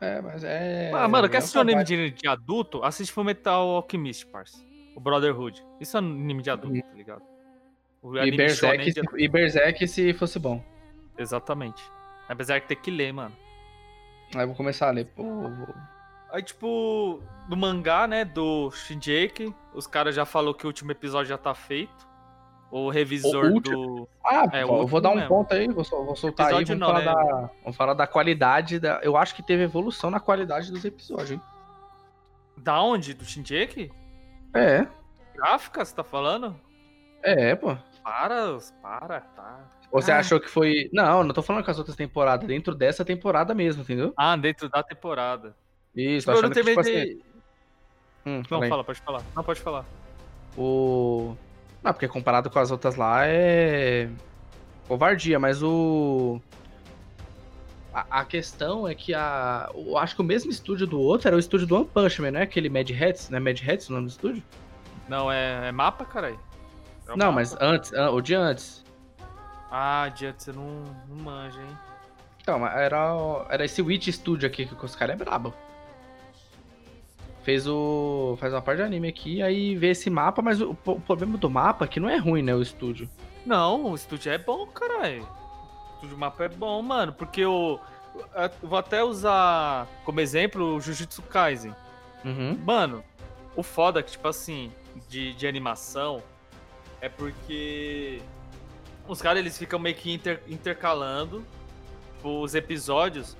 É, mas é. Ah, mano, quer é um assistir um anime de, de adulto? Assiste Fullmetal Alchemist, parça. O Brotherhood. Isso é anime de adulto, tá ligado? O E Berserk, de- se- e Berserk se fosse bom. Exatamente. Apesar que tem que ler, mano. Aí eu vou começar a ler. Pô, vou- Aí, tipo, no mangá, né, do Shinjeki, os caras já falou que o último episódio já tá feito. O revisor O do. Ah, É, pô, eu vou dar um mesmo. ponto aí, vou, vou soltar aí, Episódio vamos, não, falar né? da, vamos falar da qualidade da. Eu acho que teve evolução na qualidade dos episódios, hein? Da onde? Do Shinjeki? É, Gráfica, você tá falando? é, pô. Para, para, tá. Ou você Ah. achou que foi. Não, não tô falando com as outras temporadas, dentro dessa temporada mesmo, entendeu? Ah, dentro da temporada. Isso, eu não achando que, tipo assim. de... Hum, Não, fala pode falar. Não, pode falar. O. Não, porque comparado com as outras lá é. Covardia, mas o. A, a questão é que a. Eu acho que o mesmo estúdio do outro era o estúdio do One Punch Man, não é aquele Mad Hats? Não é Mad Hats o nome do estúdio? Não, é, é mapa, caralho? É não, mapa? mas antes, an- o de antes. Ah, dia você não, não manja, hein? Então, era, era esse Witch Studio aqui, que os caras é brabo. Fez o. Faz uma parte de anime aqui, aí vê esse mapa, mas o, o problema do mapa é que não é ruim, né? O estúdio. Não, o estúdio é bom, caralho. O estúdio mapa é bom, mano, porque eu, eu vou até usar como exemplo o Jujutsu Kaisen. Uhum. Mano, o foda é que, tipo assim, de, de animação é porque os caras eles ficam meio que inter- intercalando os episódios.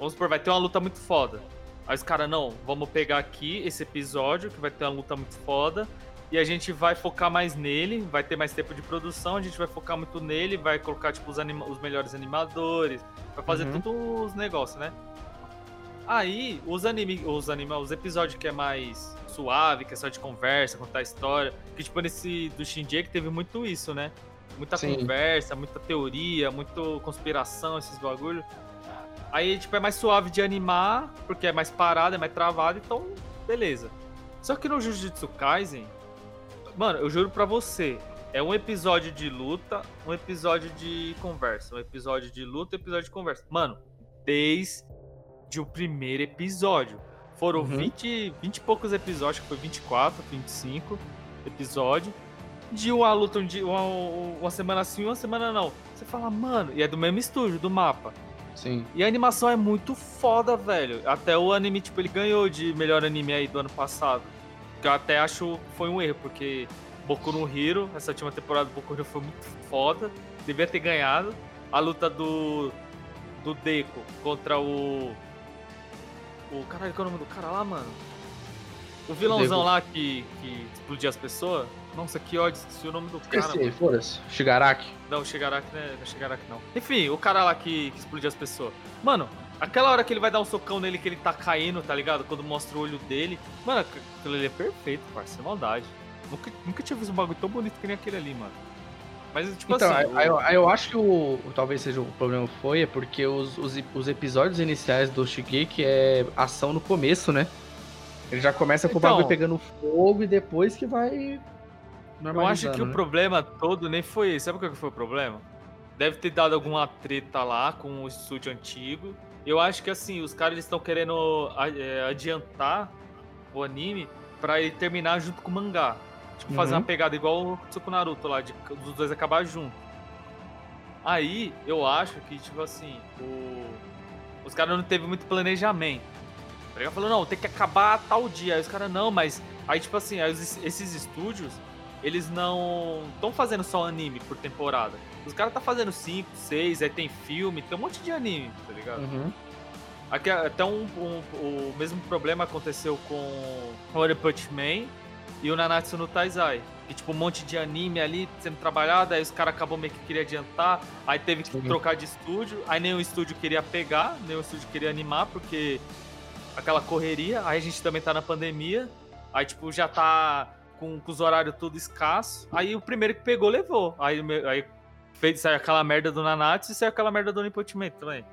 Vamos supor, vai ter uma luta muito foda. Aí os caras, não, vamos pegar aqui esse episódio que vai ter uma luta muito foda. E a gente vai focar mais nele, vai ter mais tempo de produção, a gente vai focar muito nele, vai colocar, tipo, os, anima- os melhores animadores, vai fazer Uhum. todos os negócios, né? Aí, os anime, os anime, os episódios que é mais suave, que é só de conversa, contar história, que tipo nesse do Shinji que teve muito isso, né? Muita Sim. conversa, muita teoria, muito conspiração, esses bagulho. Aí, tipo, é mais suave de animar, porque é mais parado, é mais travado, então, beleza. Só que no Jujutsu Kaisen, mano, eu juro pra você, é um episódio de luta, um episódio de conversa, um episódio de luta, um episódio de conversa. Mano, desde o primeiro episódio. Foram Uhum. 20, 20 e poucos episódios, que foi 24, 25 episódios. De uma luta, um dia, uma, uma semana sim, uma semana não. Você fala, mano, e é do mesmo estúdio, do mapa. Sim. E a animação é muito foda, velho. Até o anime, tipo, ele ganhou de melhor anime aí do ano passado. Que eu até acho foi um erro, porque Boku no Hero, essa última temporada do Boku no Hero foi muito foda. Devia ter ganhado. A luta do. do Deco contra o. O. Caralho, qual é o nome do cara lá, mano? O vilãozão Deco. lá que, que explodia as pessoas. Nossa, que ódio, esqueci o nome do cara. Esqueci, foda-se. Shigaraki. Não, Shigaraki não é, não é Shigaraki, não. Enfim, o cara lá que, que explodiu as pessoas. Mano, aquela hora que ele vai dar um socão nele que ele tá caindo, tá ligado? Quando mostra o olho dele. Mano, aqu- aquilo ali é perfeito, sem maldade. Nunca, nunca tinha visto um bagulho tão bonito que nem aquele ali, mano. Mas, tipo Então, assim. eu, aí eu acho que o, o- talvez seja o problema foi é porque os, os, os episódios iniciais do Shigeki é ação no começo, né? Ele já começa com Então. o bagulho pegando fogo e depois que vai Eu acho que o né? problema todo nem foi esse. Sabe qual que foi o problema? Deve ter dado alguma treta lá com o estúdio antigo. Eu acho que assim, os caras estão querendo é, adiantar o anime pra ele terminar junto com o mangá. Tipo, fazer Uhum. uma pegada igual o Naruto lá, de dos dois acabar junto. Aí, eu acho que, tipo assim, o... os caras não teve muito planejamento. Tá ligado? Falou, não, tem que acabar tal dia. Aí os caras, não, mas. Aí, tipo assim, esses estúdios, eles não estão fazendo só anime por temporada. Os caras tá fazendo 5, 6, aí tem filme, tem um monte de anime, tá ligado? Uhum. Aqui, até um, um- o mesmo problema aconteceu com One Punch Man e o Nanatsu no Taizai. Que, tipo, um monte de anime ali sendo trabalhado, aí os caras acabou meio que queria adiantar, aí teve que Sim. trocar de estúdio, aí nenhum estúdio queria pegar, nenhum estúdio queria animar, porque aquela correria, aí a gente também tá na pandemia, aí, tipo, já tá com, com os horários tudo escasso, aí o primeiro que pegou, levou. Aí, aí fez, saiu aquela merda do Nanatsu e saiu aquela merda do Man também.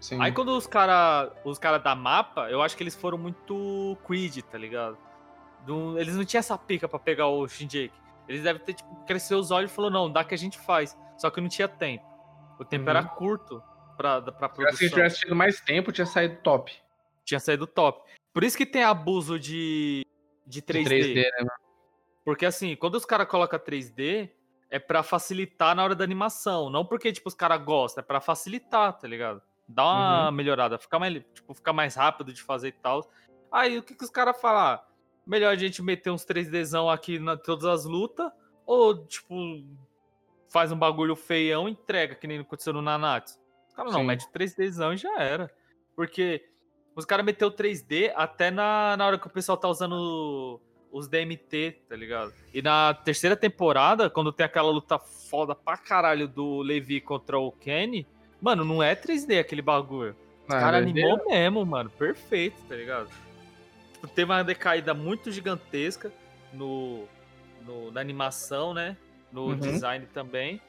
Sim. Aí quando os cara, os cara da mapa, eu acho que eles foram muito Creed, tá ligado? Não- eles não tinham essa pica pra pegar o Shinjeki. Eles devem ter, tipo, cresceu os olhos e falou, não, dá que a gente faz. Só que não tinha tempo. O tempo Uhum. era curto pra, pra Se produção. tivesse tido mais tempo, tinha saído top. Tinha saído top. Por isso que tem abuso de, de De 3D. 3D, né, mano? Porque assim, quando os caras colocam 3D, é pra facilitar na hora da animação. Não porque, tipo, os caras gostam, é pra facilitar, tá ligado? Dá uma Uhum. melhorada, ficar mais, tipo, ficar mais rápido de fazer e tal. Aí o que, que os caras falam? Ah, Melhor a gente meter uns 3Dzão aqui na todas as lutas, ou, tipo, faz um bagulho feião e entrega, que nem aconteceu no Nanatsu. Os caras não, Sim. mete 3Dzão e já era. Porque os caras meteu 3D até na, na hora que o pessoal tá usando os DMT, tá ligado? E na terceira temporada, quando tem aquela luta foda pra caralho do Levi contra o Kenny, mano, não é 3D aquele bagulho. O Ah, cara doideira. animou mesmo, mano. Perfeito, tá ligado? Tipo, teve uma decaída muito gigantesca no, no- na animação, né? No Uhum. design também.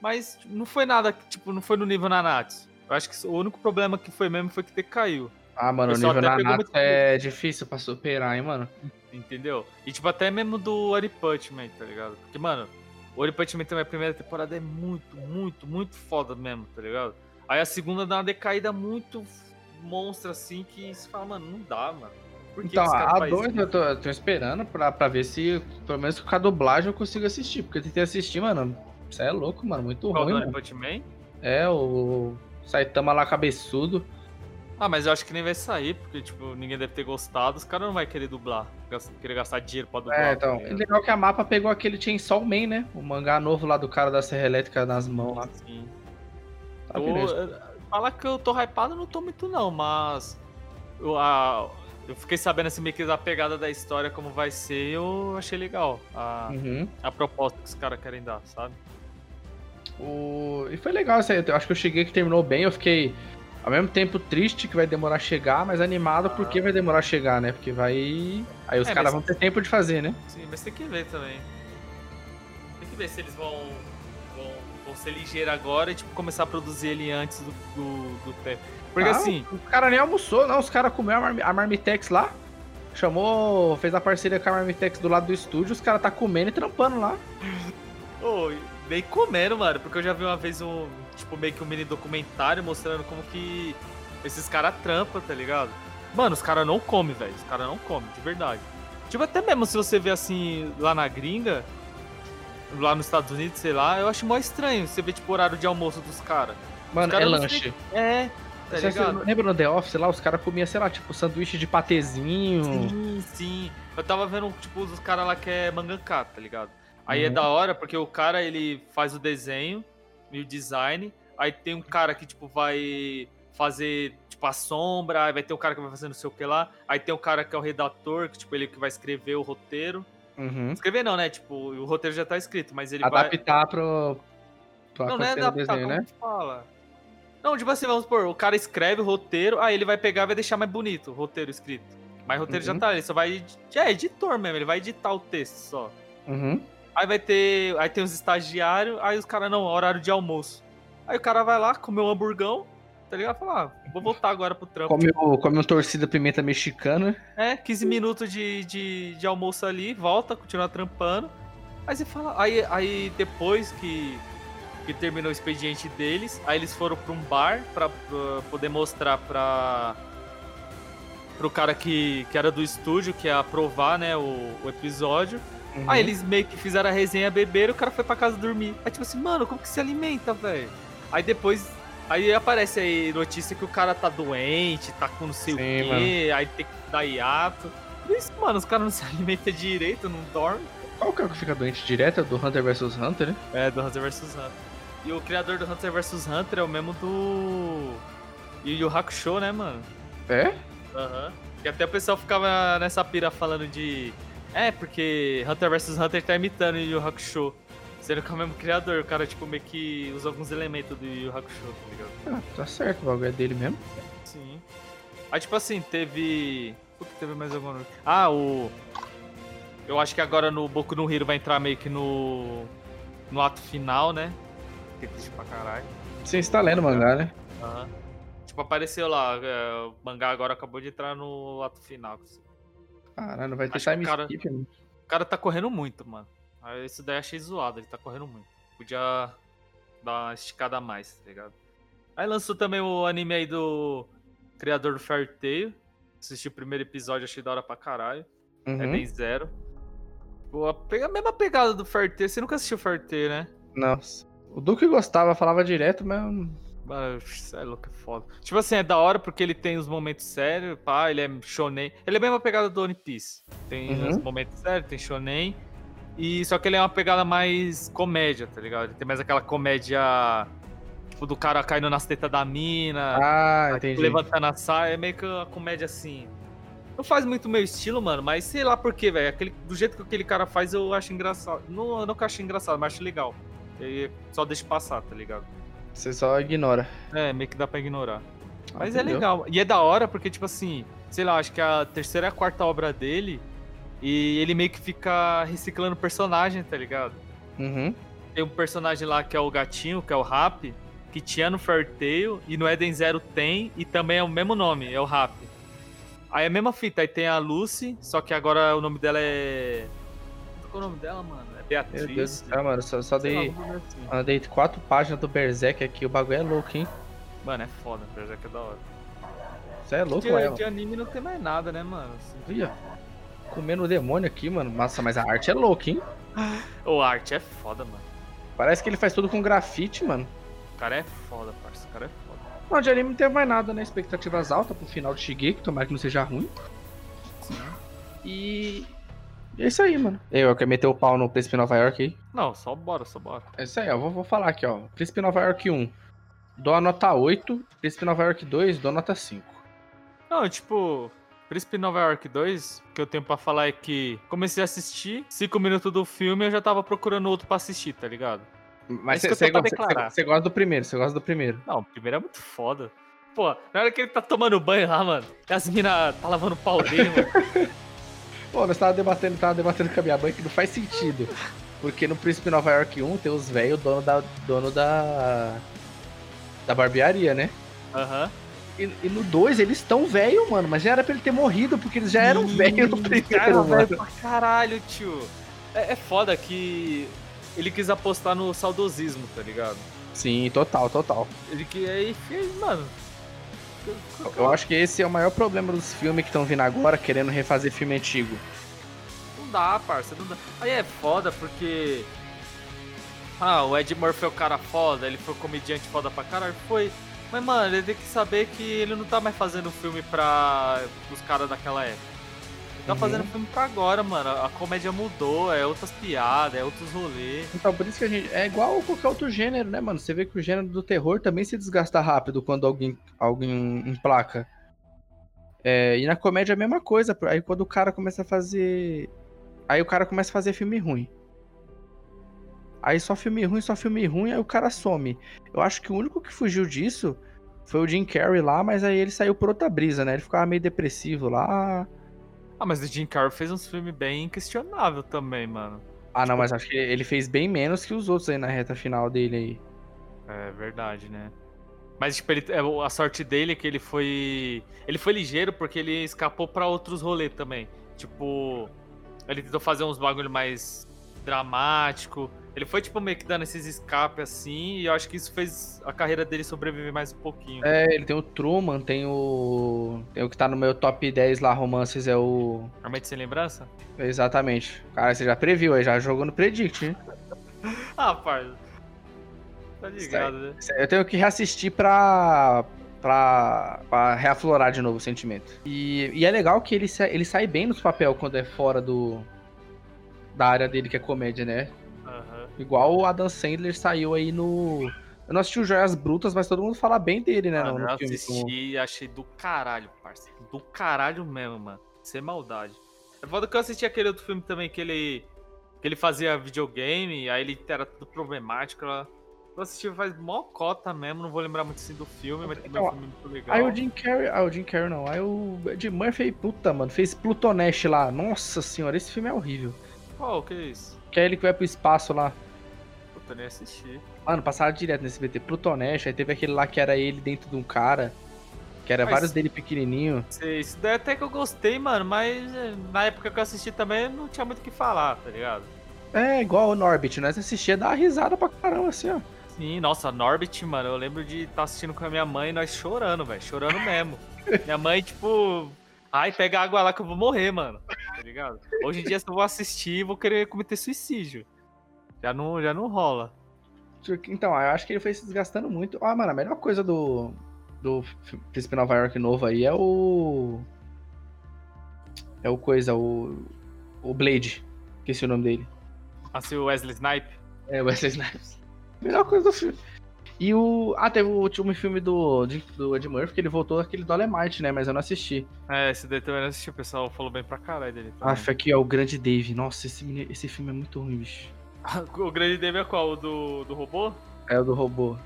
Mas tipo, não foi nada, tipo, não foi no nível Nanatsu. Eu acho que o único problema que foi mesmo foi que decaiu. Ah, mano, o nível Nanatsu muito- é difícil pra superar, hein, mano. Entendeu? E tipo, até mesmo do One Punch Man, tá ligado? Porque, mano, o One Punch Man também, a primeira temporada é muito, muito, muito foda mesmo, tá ligado? Aí a segunda dá uma decaída muito monstra, assim, que você fala, mano, não dá, mano. Por que Então, a faz 2 isso? eu tô, eu tô esperando pra, pra ver se, pelo menos com a dublagem, eu consigo assistir. Porque eu tentei assistir, mano. Isso é louco, mano. Muito Qual ruim, One mano. Punch Man? É, o Saitama lá cabeçudo. Ah, mas eu acho que nem vai sair, porque, tipo, ninguém deve ter gostado. Os caras não vão querer dublar. Querer gastar dinheiro pra dublar. É, então. tá É ligado? legal que a mapa pegou aquele Chainsaw Man, né? O mangá novo lá do cara da Serra Elétrica nas mãos lá. Sim. Tá Tô- eh, Falar que eu tô hypado, não tô muito, não, mas. Eu, a- eu fiquei sabendo assim, meio que da pegada da história, como vai ser, eu achei legal a, Uhum. a proposta que os caras querem dar, sabe? O... E foi legal isso aí. Eu acho que eu cheguei que terminou bem. Eu fiquei ao mesmo tempo triste que vai demorar a chegar, mas animado porque vai demorar a chegar, né? Porque vai. Aí os É, caras vão ter tempo de fazer, né? Sim, mas tem que ver também. Tem que ver se eles vão, vão, vão ser ligeiros agora e tipo, começar a produzir ele antes do, do, do tempo. Porque Ah, assim, Os caras nem almoçou, não. Os caras comeram a, Marmi- a Marmitex lá. Chamou, fez a parceria com a Marmitex do lado do estúdio. Os caras tá comendo e trampando lá. Ô, nem comendo, mano, porque eu já vi uma vez um, tipo, meio que um mini documentário mostrando como que esses caras trampam, tá ligado? Mano, os caras não comem, velho. Os caras não comem, de verdade. Tipo, até mesmo se você vê assim, lá na gringa, lá nos Estados Unidos, sei lá, eu acho mó estranho você ver, tipo, o horário de almoço dos caras. Mano, caras é lanche. É, tá Você ligado? lembra no The Office lá? Os caras comiam, sei lá, tipo, sanduíche de patezinho. Sim, sim. Eu tava vendo, tipo, os caras lá que é mangaka, tá ligado? Aí é Uhum. da hora, porque o cara, ele faz o desenho e o design. Aí tem um cara que, tipo, vai fazer, tipo, a sombra. Aí vai ter um cara que vai fazer não sei o que lá. Aí tem um cara que é o redator, que, tipo, ele que vai escrever o roteiro. Uhum. Escrever não, né? Tipo, o roteiro já tá escrito, mas ele vai... Adaptar pro. Pra Não, não é adaptar, desenho, como né? fala? Não, tipo assim, vamos supor, o cara escreve o roteiro, aí ele vai pegar e vai deixar mais bonito o roteiro escrito. Mas o roteiro já Uhum. tá, ele só vai. Já é editor mesmo, ele vai editar o texto só. Uhum. Aí vai ter. Aí tem os estagiários, aí os caras, não, horário de almoço. Aí o cara vai lá, comer um hamburgão, tá ligado? Fala, ah, vou voltar agora pro trampo. Come, o, come um torcida pimenta mexicana. É, 15 minutos de, de, de almoço ali, volta, continua trampando. Aí você fala. Aí, aí depois que, que terminou o expediente deles, aí eles foram pra um bar pra, pra poder mostrar pra. pro cara que, que era do estúdio, que ia aprovar, né, o, o episódio. Uhum. Aí eles meio que fizeram a resenha, beberam, o cara foi pra casa dormir. Aí tipo assim, mano, como que se alimenta, velho? Aí depois. Aí aparece aí notícia que o cara tá doente, tá com não sei Sim, o quê, aí tem que dar hiato. Por isso, mano, os caras não se alimentam direito, não dormem. Qual que é o que fica doente direto? É do Hunter vs Hunter, né? É, do Hunter vs Hunter. E o criador do Hunter vs Hunter é o mesmo do. Yu Yu Hakusho, né, mano? É? Aham. E até o pessoal ficava nessa pira falando de. É, porque Hunter vs Hunter tá imitando Yu Yu Hakusho. Sendo que é o mesmo criador, o cara, tipo, meio que usa alguns elementos do Yu Hakusho, tá ligado? Ah, tá certo, o bagulho é dele mesmo. Sim. Aí, tipo assim, teve. O que teve mais alguma. Ah, o. Eu acho que agora no Boku no Hero vai entrar meio que no. No ato final, né? fiquei triste pra caralho. Você tá lendo mangá, né? Aham. Tipo, apareceu lá, é, o mangá agora acabou de entrar no ato final. assim. Caralho, não vai ter Acho time cara- skip, mano. O cara tá correndo muito, mano. Isso daí eu achei zoado, ele tá correndo muito. Podia dar uma esticada a mais, tá ligado? Aí lançou também o anime aí do criador do Fairy Tail. Assisti o primeiro episódio, achei da hora pra caralho. É Uhum. bem zero. Pô, a mesma pegada do Fairy Tail. Você nunca assistiu Fairy Tail, né? Nossa. O Duque gostava, falava direto, mas. É louco, é foda. Tipo assim, é da hora porque ele tem os momentos sérios, pá, ele é shonen. Ele é a mesma pegada do One Piece. Tem Uhum. os momentos sérios, tem shonen. E só que ele é uma pegada mais comédia, tá ligado? Ele tem mais aquela comédia tipo do cara caindo nas tetas da mina, Ah, aí entendi. levantando a saia, é meio que uma comédia assim. Não faz muito meu estilo, mano, mas sei lá por quê, velho. Do jeito que aquele cara faz, eu acho engraçado. Não, eu acho engraçado, mas acho legal. E só deixa passar, tá ligado? Você só ignora. É, meio que dá pra ignorar. Ah, Mas é entendeu. legal. E é da hora porque, tipo assim, sei lá, acho que a terceira e a quarta obra dele. E ele meio que fica reciclando personagem, tá ligado? Uhum. Tem um personagem lá que é o gatinho, que é o Rap, que tinha no Fairy Tail, e no Eden Zero tem, e também é o mesmo nome, é o Rap. Aí é a mesma fita, aí tem a Lucy, só que agora o nome dela é. Qual é o nome dela, mano? É Meu Beatriz. Deus do céu, mano. Só, só dei. coisa assim. Andei quatro páginas do Berserk aqui, o bagulho é louco, hein? Mano, é foda, Berserk é da hora. Você é louco, mano. de anime não tem mais nada, né, mano? Assim, Olha, comendo o demônio aqui, mano. Nossa, mas a arte é louca, hein? O arte é foda, mano. Parece que ele faz tudo com grafite, mano. O cara é foda, parça. O cara é foda. Não, de anime não teve mais nada, né? Expectativas altas pro final de Shigeki, tomara que não seja ruim. E. e é isso aí, mano. Eu quero meter o pau no Príncipe Nova York aí. Não, só bora, só bora. É isso aí, ó. Vou, vou falar aqui, ó. Príncipe Nova York 1, dou a nota 8. Príncipe Nova York 2, dou a nota 5. Não, tipo, Príncipe Nova York 2, o que eu tenho pra falar é que comecei a assistir, 5 minutos do filme eu já tava procurando outro pra assistir, tá ligado? Mas É você eu pra gosta, gosta do primeiro, você gosta do primeiro. Não, o primeiro é muito foda. Pô, na hora que ele tá tomando banho lá, mano, as minas tá lavando o pau dele, mano. Pô, nós tava debatendo, tava debatendo com a minha mãe que não faz sentido. Porque no Príncipe Nova York 1 tem os velhos dono da. dono da. da barbearia, né? Aham. E, e no 2 eles estão velho, mano, mas já era pra ele ter morrido, porque eles já eram velhos no primeiro, mano. pra caralho, tio. É, é foda que ele quis apostar no saudosismo, tá ligado? Sim, total, total. Ele que aí mano. Eu acho que esse é o maior problema dos filmes que estão vindo agora, querendo refazer filme antigo. Não dá, parça, não dá. Aí é foda porque. Ah, o Ed Murphy é o cara foda, ele foi comediante foda pra caralho. Foi. Mas, mano, ele tem que saber que ele não tá mais fazendo filme pra os caras daquela época. Tá Uhum. fazendo filme pra agora, mano. A comédia mudou, é outras piadas, é outros rolês. Então, por isso que a gente. É igual qualquer outro gênero, né, mano? Você vê que o gênero do terror também se desgasta rápido quando alguém, alguém emplaca. É, e na comédia é a mesma coisa. Aí quando o cara começa a fazer. Aí o cara começa a fazer filme ruim. Aí só filme ruim, só filme ruim, aí o cara some. Eu acho que o único que fugiu disso foi o Jim Carrey lá, mas aí ele saiu por outra brisa, né? Ele ficava meio depressivo lá. Ah, mas o Jim Carrey fez uns filmes bem questionável também, mano. Ah, não, mas acho que ele fez bem menos que os outros aí na reta final dele aí. É verdade, né? Mas, tipo, ele, é, a sorte dele é que ele foi. Ele foi ligeiro porque ele escapou pra outros rolês também. Tipo, ele tentou fazer uns bagulho mais dramático. Ele foi, tipo, meio que dando esses escapes assim. E eu acho que isso fez a carreira dele sobreviver mais um pouquinho. É, ele tem o Truman, tem o. Tem o que tá no meu top 10 lá, romances, é o. Realmente sem lembrança? Exatamente. Cara, você já previu aí, já jogou no Predict, hein? Ah, parça. Tá ligado, né? Eu tenho que reassistir pra. pra, pra reaflorar de novo o sentimento. E, e é legal que ele, ele sai bem nos papel quando é fora do. Da área dele, que é comédia, né? Aham. Igual o Adam Sandler saiu aí no. Eu não assisti o Joias Brutas, mas todo mundo fala bem dele, né? Mano, no, no eu filme. assisti e achei do caralho, parceiro. Do caralho mesmo, mano. Sem maldade. É foda que eu assisti aquele outro filme também que ele. que ele fazia videogame, aí ele era tudo problemático. lá. Eu assisti faz mó cota mesmo, não vou lembrar muito assim do filme, mas também é um Então, filme muito legal. Aí o Jim Carrey. Ah, o Jim Carrey não. Aí o Ed Murphy, puta, mano, fez Plutonest lá. Nossa senhora, esse filme é horrível. Qual, que é isso? Que é ele que vai pro espaço lá. puta, nem assisti. Mano, passava direto nesse BT. Plutoneste, aí teve aquele lá que era ele dentro de um cara. Que era Mas- vários dele pequenininho. Sei, Isso daí até que eu gostei, mano, mas é, na época que eu assisti também não tinha muito o que falar, tá ligado? É, igual o Norbit, nós assistia dar uma risada pra caramba, assim, ó. Sim, nossa, Norbit, mano, eu lembro de estar assistindo com a minha mãe e nós chorando, velho, chorando mesmo. minha mãe, tipo, ai, pega água lá que eu vou morrer, mano, tá ligado? Hoje em dia, se eu vou assistir, vou querer cometer suicídio. Já não, já não rola. Então, eu acho que ele foi se desgastando muito. Ah, mano, a melhor coisa do, do Príncipe Nova York novo aí é o. É o coisa, o. O Blade. Esqueci o nome dele. Assim, o Wesley Snipe. É, o Wesley Snipes. Melhor coisa do filme. E o. Ah, teve o último filme do, do Ed Murphy, que ele voltou aquele Dolemite, né? Mas eu não assisti. É, esse daí também eu não assisti, o pessoal falou bem pra caralho dele. também. Ah, aqui, ó, o Grande Dave. Nossa, esse, esse filme é muito ruim, bicho. o grande Dave é qual? O do, do robô? É o do robô.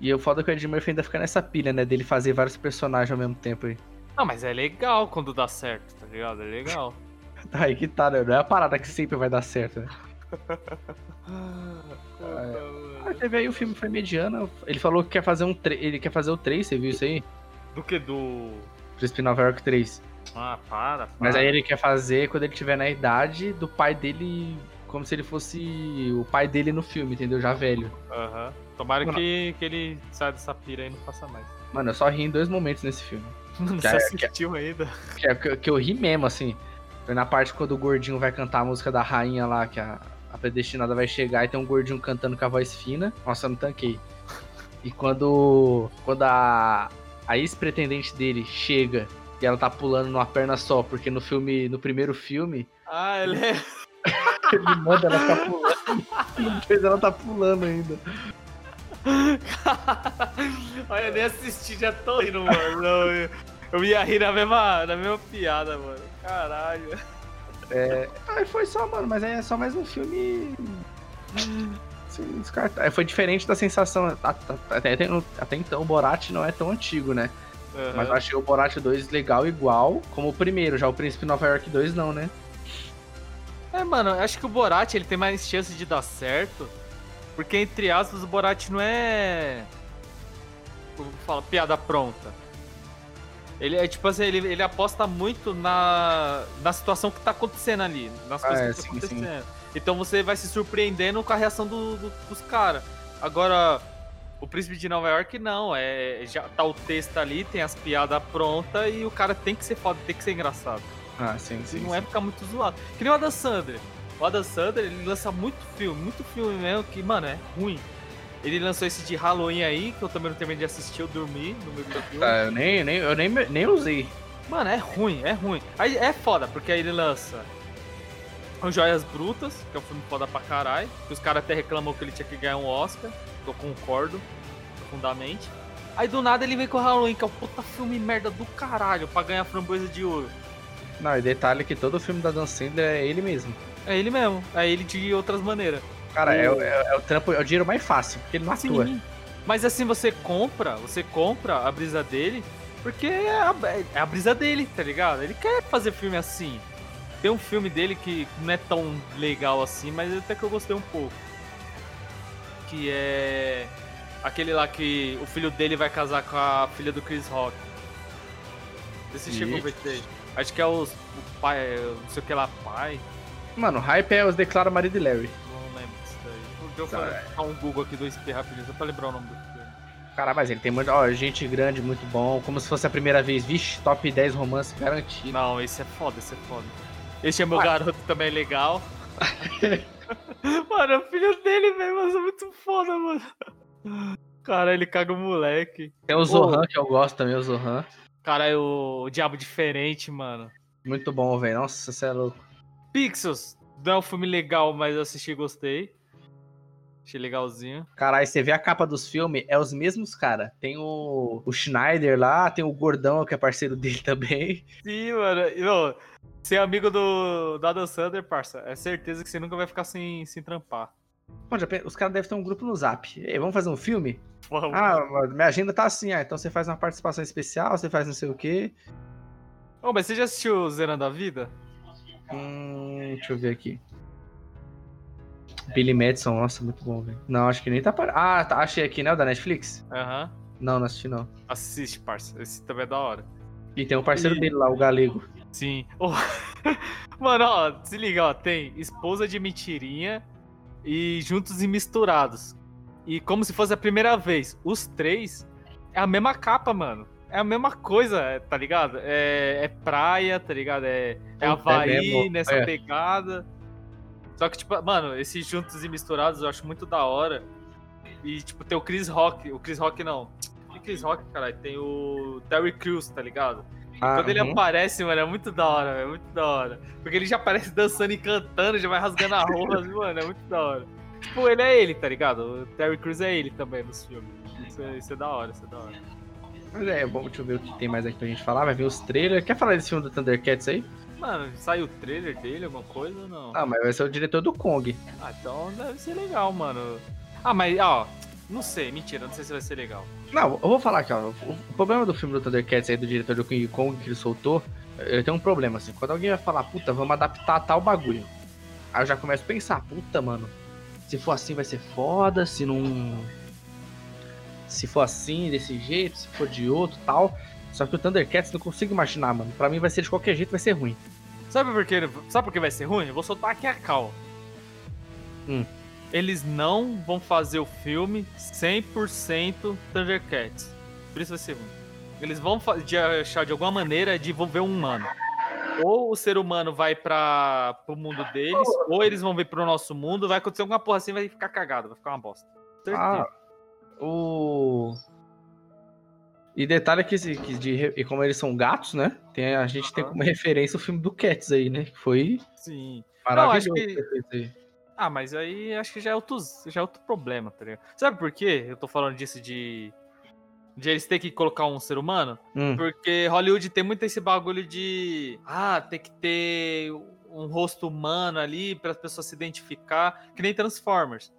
E o foda é que o Ed Murphy ainda fica nessa pilha, né? Dele fazer vários personagens ao mesmo tempo aí. Não, mas é legal quando dá certo, tá ligado? É legal. Aí que tá, né? Não é a parada que sempre vai dar certo, né? Ah, teve aí o filme foi mediano. Ele falou que quer fazer um. tre- Ele quer fazer o 3, você viu isso aí? Do que? Do. Príncipe Nova York 3. Ah, para, para. Mas aí ele quer fazer quando ele tiver na idade do pai dele. Como se ele fosse o pai dele no filme, entendeu? Já velho. Aham. Tomara Mano. que, que ele saia dessa pira aí e não faça mais. Mano, eu só ri em dois momentos nesse filme. Mano, Que você é- assistiu ainda? Que, é- que, que eu ri mesmo, assim. Foi na parte quando o gordinho vai cantar a música da rainha lá, que a, a predestinada vai chegar e tem um gordinho cantando com a voz fina. Nossa, eu não tanquei. E quando. Quando a, a ex-pretendente dele chega e ela tá pulando numa perna só, porque no filme. No primeiro filme, Ah, ele é. ele manda ela tá pulando. Depois ela tá pulando ainda. Olha, eu nem assisti, já tô rindo, mano. Eu, eu ia rir na mesma, na mesma piada, mano. Caralho. Aí foi só, mano, mas aí é só mais um filme. Assim, descartar. Foi diferente da sensação. Até, até, até então, o Borat não é tão antigo, né? Mas eu achei o Borat 2 legal igual como o primeiro, já o Príncipe Nova York 2 não, né? É, mano, eu acho que o Borat ele tem mais chance de dar certo. Porque, entre aspas, o Borat não é. Como fala? Piada pronta. Ele é tipo assim, ele, ele aposta muito na, na situação que tá acontecendo ali. Nas Ah, coisas é, que tá sim, acontecendo. Então você vai se surpreendendo com a reação do- do- dos caras. Agora, o Príncipe de Nova York não. É, já tá o texto ali, tem as piadas prontas e o cara tem que ser foda, tem que ser engraçado. Ah, sim, sim. não é ficar muito zoado. Que nem o Adam Sandler. O Adam Sandler, ele lança muito filme, muito filme mesmo que, mano, é ruim. Ele lançou esse de Halloween aí, que eu também não terminei de assistir, eu dormi no do filme. Tá, eu nem, nem, eu nem, nem usei. Mano, é ruim, é ruim. Aí é foda, porque aí ele lança o Joias Brutas, que é um filme foda pra caralho. Que os caras até reclamam que ele tinha que ganhar um Oscar. que Eu concordo profundamente. Aí do nada ele vem com o Halloween, que é um puta filme merda do caralho, pra ganhar framboesa de ouro. Não, e detalhe que todo filme da Dan Sandler é ele mesmo. É ele mesmo, é ele de outras maneiras. Cara, é, é, é o trampo, é o dinheiro mais fácil, porque ele não atua. Sim. Mas assim, você compra, você compra a brisa dele, porque é a, é a brisa dele, tá ligado? Ele quer fazer filme assim. Tem um filme dele que não é tão legal assim, mas até que eu gostei um pouco. Que é aquele lá que o filho dele vai casar com a filha do Chris Rock. Esse chegou a ver. Acho que é os, o pai, não sei o que lá, pai. Mano, hype é os Declara Marido e Larry. Não lembro disso daí. Deixa eu Tá. dar um Google aqui do SP rapidinho, só pra lembrar o nome do filme. Cara, mas ele tem muito. Ó, gente grande, muito bom. Como se fosse a primeira vez. Vixe, top 10 romance garantido. Não, esse é foda, esse é foda. Esse é meu Ué. garoto também legal. mano, o filho dele, velho, mas é muito foda, mano. Cara, ele caga o moleque. Tem o Zohan, que eu gosto também, o Zohan. Cara, é o, o Diabo Diferente, mano. Muito bom, velho. Nossa, você é louco. Pixels, não é um filme legal, mas eu assisti e gostei. Achei legalzinho. Caralho, você vê a capa dos filmes, é os mesmos cara. Tem o, o Schneider lá, tem o Gordão, que é parceiro dele também. Sim, mano. Ô, ser amigo do, do Adam Sandler, parça, é certeza que você nunca vai ficar sem, sem trampar. Pô, já os caras devem ter um grupo no Zap. Ei, vamos fazer um filme? Vamos. Ah, minha agenda tá assim, ah, então você faz uma participação especial, você faz não sei o quê. Ô, mas você já assistiu Zerando a Vida? Hum, deixa eu ver aqui. Billy Madison, nossa, muito bom, velho. Não, acho que nem tá para. Ah, tá, achei aqui, né? O da Netflix? Aham. Não, não assisti não. Assiste, parça. Esse também é da hora. E tem um parceiro E- dele lá, o Galego. Sim. Oh, Mano, ó, se liga, ó. Tem esposa de mentirinha e juntos e misturados. E como se fosse a primeira vez. Os três é a mesma capa, mano. É a mesma coisa, é, tá ligado? É, é praia, tá ligado? É, é é Havaí mesmo, nessa é. pegada. Só que, tipo, mano, esses juntos e misturados eu acho muito da hora. E, tipo, tem o Chris Rock. O Chris Rock não. E Chris Rock, caralho, tem o Terry Crews, tá ligado? Ah, Quando ele uhum. aparece, mano, é muito da hora. É muito da hora. Porque ele já aparece dançando e cantando, já vai rasgando a roupa, mano, é muito da hora. Tipo, ele é ele, tá ligado? O Terry Crews é ele também nos filmes. Isso é, isso é da hora, isso é da hora. Mas é, bom, deixa eu ver o que tem mais aqui pra gente falar. Vai vir os trailers. Quer falar desse filme do Thundercats aí? Mano, saiu o trailer dele, alguma coisa ou não? Ah, mas vai ser o diretor do Kong. Ah, então deve ser legal, mano. Ah, mas, ó, não sei, mentira, não sei se vai ser legal. Não, eu vou falar aqui, ó. O, problema do filme do Thundercats aí, do diretor do King Kong que ele soltou, eu tenho um problema, assim. Quando alguém vai falar, puta, vamos adaptar tal bagulho. Aí eu já começo a pensar, puta, mano. Se for assim vai ser foda, se não. Se for assim, desse jeito, se for de outro tal. Só que o Thundercats não consigo imaginar, mano. Pra mim vai ser de qualquer jeito, vai ser ruim. Sabe por que, sabe por que vai ser ruim? Eu vou soltar aqui a cal. Hum. Eles não vão fazer o filme 100% Thundercats. Por isso vai ser ruim. Eles vão de achar de alguma maneira de envolver um humano. Ou o ser humano vai para pro mundo deles, ou eles vão vir pro nosso mundo, vai acontecer alguma porra assim, vai ficar cagado, vai ficar uma bosta. Certeza. Ah, o. E detalhe que, esse- que de, e como eles são gatos, né? Tem, a gente tem Aham. como referência o filme do Cats aí, né? Que foi Sim. maravilhoso. acho que- ter. Ah, mas aí acho que já é outro, já é outro problema, tá ligado? Sabe por quê? Eu tô falando disso de. De eles terem que colocar um ser humano? Hum, Porque Hollywood tem muito esse bagulho de. Ah, tem que ter um rosto humano ali para as pessoas se identificar. Que nem Transformers.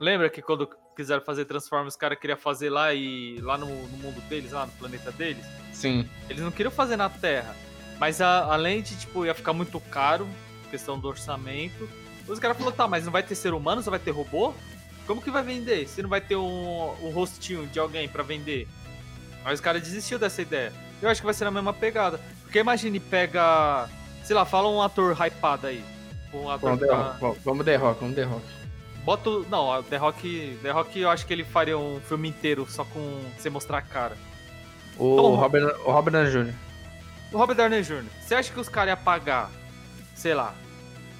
Lembra que quando quiseram fazer Transformers, os caras queriam fazer lá e. lá no, no mundo deles, lá no planeta deles? sim. Eles não queriam fazer na Terra. Mas a- além de, tipo, ia ficar muito caro, questão do orçamento. Os caras falaram, tá, mas não vai ter ser humano, só vai ter robô? Como que vai vender? Se não vai ter um, um rostinho de alguém pra vender? Aí os caras desistiu dessa ideia. Eu acho que vai ser na mesma pegada. Porque imagine, pega. Sei lá, fala um ator hypado aí. Um ator Vamos que The Rock, vamos- vamos The Rock, vamos The Rock. Bota. o- Não, The Rock. The Rock eu acho que ele faria um filme inteiro só com. sem mostrar a cara. O Tom- Robert, o Robert Downey Jr. O Robert Downey Jr., você acha que os caras iam pagar, sei lá,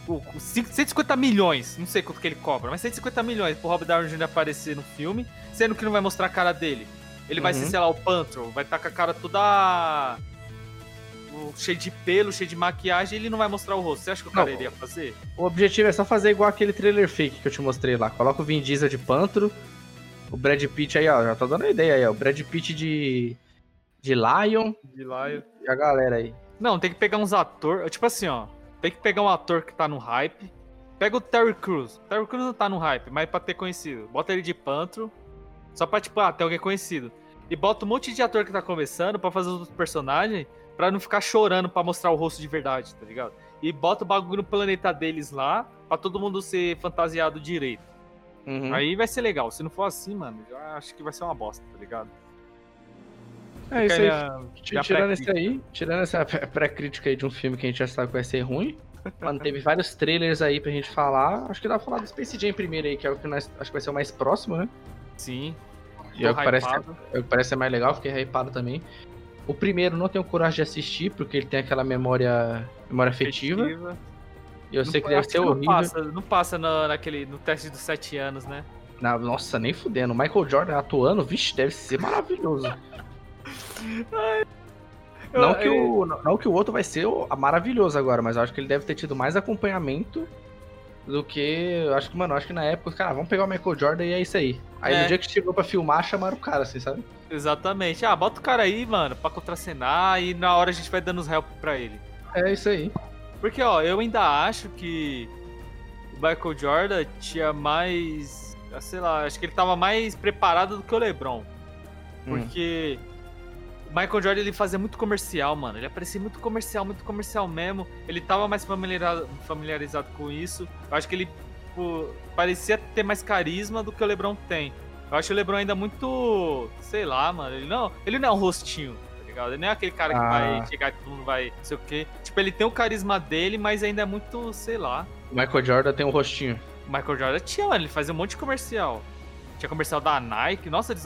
o, o cinco- 150 milhões, não sei quanto que ele cobra, mas 150 milhões pro Robert Downey Jr. aparecer no filme, sendo que não vai mostrar a cara dele? Ele vai Uhum. ser, sei lá, o Pantro, vai estar com a cara toda cheio de pelo, cheio de maquiagem, e ele não vai mostrar o rosto. Você acha que o cara Não. iria fazer? O objetivo é só fazer igual aquele trailer fake que eu te mostrei lá. Coloca o Vin Diesel de Pantro, o Brad Pitt aí, ó. Já tô dando a ideia aí, ó. O Brad Pitt de. de Lion De eu... e a galera aí. Não, tem que pegar uns atores. Tipo assim, ó. Tem que pegar um ator que tá no hype. Pega o Terry Crews. O Terry Crews não tá no hype, mas pra ter conhecido. Bota ele de Pantro. Só pra, tipo, ah, ter alguém conhecido. E bota um monte de ator que tá começando pra fazer os outros personagens. Pra não ficar chorando pra mostrar o rosto de verdade, tá ligado? E bota o bagulho no planeta deles lá. Pra todo mundo ser fantasiado direito. Uhum. Aí vai ser legal. Se não for assim, mano, eu acho que vai ser uma bosta, tá ligado? é isso aí. a- Ti- a Tirando esse aí, tirando essa pré- pré-crítica aí de um filme que a gente já sabe que vai ser ruim, mano, teve vários trailers aí pra gente falar. Acho que dá pra falar do Space Jam primeiro aí, que é o que nós, acho que vai ser o mais próximo, né? Sim. E é o que parece, hypado. é o que parece ser mais legal, fiquei hypado também. O primeiro não tenho coragem de assistir, porque ele tem aquela memória, memória afetiva. Efetiva. E eu Não sei que deve ser não horrível. Passa, não passa no, naquele, no teste dos 7 anos, né? Na- nossa, nem fudendo. O Michael Jordan atuando, vixe, deve ser maravilhoso. Eu- não, que eu- o, não, não que o outro vai ser o- maravilhoso agora, mas eu acho que ele deve ter tido mais acompanhamento do que. Eu acho que, mano, acho que na época, cara, vamos pegar o Michael Jordan e é isso aí. Aí É. no dia que chegou pra filmar, chamaram o cara, assim, sabe? Exatamente. Ah, bota o cara aí, mano, pra contracenar e na hora a gente vai dando os help pra ele. É isso aí. Porque, ó, eu ainda acho que o Michael Jordan tinha mais. ah, Sei lá, acho que ele tava mais preparado do que o LeBron. Hum. Porque o Michael Jordan ele fazia muito comercial, mano. Ele aparecia muito comercial, muito comercial mesmo. Ele tava mais familiarizado, familiarizado com isso. Eu acho que ele tipo, parecia ter mais carisma do que o LeBron tem. Eu acho o LeBron ainda muito, sei lá, mano, ele não, ele não é um rostinho, tá ligado? Ele não é aquele cara que Ah. vai chegar e todo mundo vai, não sei o quê. Tipo, ele tem o carisma dele, mas ainda é muito, sei lá. O Michael Jordan tem um rostinho. O Michael Jordan tinha, mano, ele fazia um monte de comercial. Tinha comercial da Nike, nossa, eles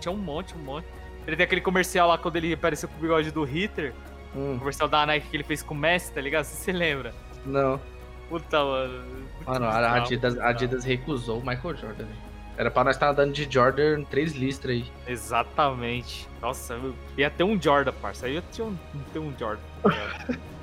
tinha um monte, um monte. Ele tem aquele comercial lá quando ele apareceu com o bigode do Hitler, o Hum, comercial da Nike que ele fez com o Messi, tá ligado? Você se lembra? não. Puta, mano. Mano, a Adidas, a Adidas recusou o Michael Jordan, velho. Era pra nós estar andando de Jordan três listras aí. Exatamente. Nossa, eu ia ter um Jordan, parça. Aí eu tinha um, ter um Jordan. tá?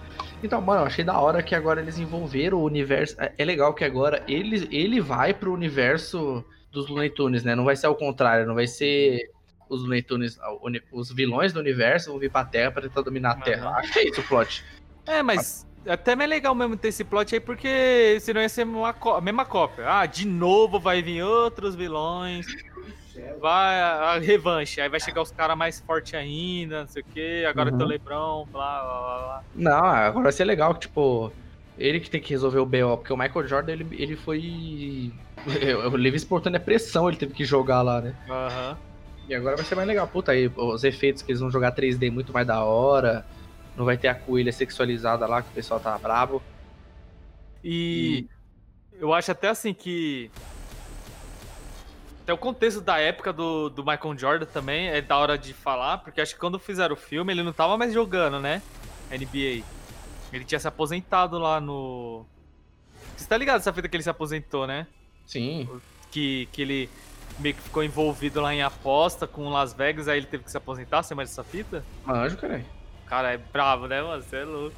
Então, mano, eu achei da hora que agora eles envolveram o universo. É é legal que agora ele, ele vai pro universo dos Looney Tunes, né? Não vai ser ao contrário, não vai ser os Looney Tunes, o uni- os vilões do universo vão vir pra Terra pra tentar dominar a Terra. Acho que é isso o plot. é, mas até mais legal mesmo ter esse plot aí, porque senão ia ser uma a mesma cópia. Ah, de novo vai vir outros vilões. Vai a, a revanche. Aí vai chegar os caras mais fortes ainda, não sei o quê. Agora Uhum. tem o Lebron, blá blá blá blá. Não, agora vai ser legal que, tipo, ele que tem que resolver o BO, porque o Michael Jordan, ele, ele foi. O livre espontânea pressão, ele teve que jogar lá, né? Aham. E agora vai ser mais legal. Puta, aí os efeitos que eles vão jogar 3D muito mais da hora. Não vai ter a coelha sexualizada lá, que o pessoal tá brabo. E eu acho até assim que. Até o contexto da época do, do Michael Jordan também é da hora de falar, porque acho que quando fizeram o filme ele não tava mais jogando, né? NBA. Ele tinha se aposentado lá no. Você tá ligado essa fita que ele se aposentou, né? Sim. Que, que ele meio que ficou envolvido lá em aposta com Las Vegas, aí ele teve que se aposentar, você mais essa fita? Manjo, caralho. Cara, é bravo, né, mano? Você é louco.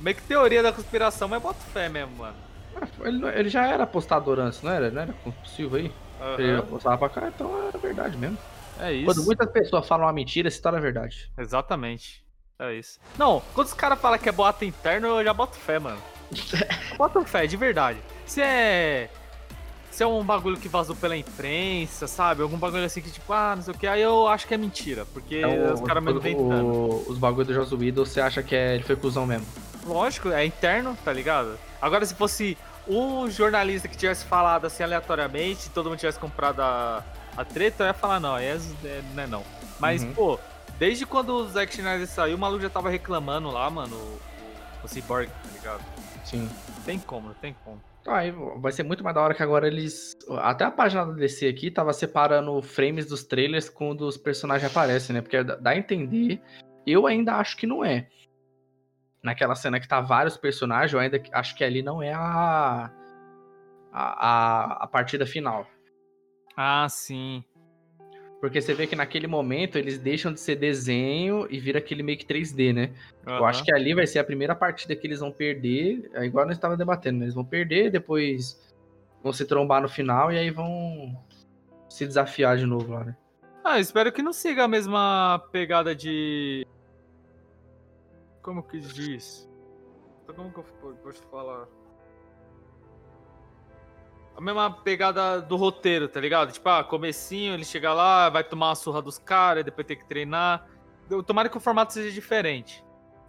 Meio que teoria da conspiração, mas bota fé mesmo, mano. Ah, Ele, ele já era apostador antes, não era? Não era compulsivo aí? Ele Aham, apostava pra cá, então era verdade mesmo. É isso. Quando muitas pessoas falam uma mentira, essa história é verdade. Exatamente. É isso. Não, quando os caras falam que é boato interno, eu já boto fé, mano. Boto fé, de verdade. Se é. Se é um bagulho que vazou pela imprensa, sabe? Algum bagulho assim que, tipo, ah, não sei o que, aí eu acho que é mentira. Porque Então, os caras mesmo inventando. Os bagulhos do Joss Whedon, você acha que é, ele foi cuzão mesmo? Lógico, é interno, tá ligado? Agora, se fosse um jornalista que tivesse falado assim aleatoriamente, todo mundo tivesse comprado a, a treta, eu ia falar, não, aí é, é- não é não. Mas, Uhum. pô, desde quando o Zack Snyder saiu, o maluco já tava reclamando lá, mano, o, o, Cyborg, tá ligado? Sim. Tem como, não tem como. Aí vai ser muito mais da hora que agora eles. Até a página da DC aqui tava separando frames dos trailers quando os personagens aparecem, né? Porque dá a entender. Eu ainda acho que não é. Naquela cena que tá vários personagens, eu ainda acho que ali não é a. A, a, a partida final. Ah, sim. Porque você vê que naquele momento eles deixam de ser desenho e vira aquele meio que 3D, né? Eu acho que ali vai ser a primeira partida que eles vão perder. É igual nós estávamos debatendo, né? Eles vão perder, depois vão se trombar no final e aí vão se desafiar de novo lá, né? Ah, espero que não siga a mesma pegada de. Como que diz? Como que eu posso falar? A mesma pegada do roteiro, tá ligado? Tipo, ah, comecinho, ele chega lá, vai tomar uma surra dos caras, depois tem que treinar. Eu- Tomara que o formato seja diferente.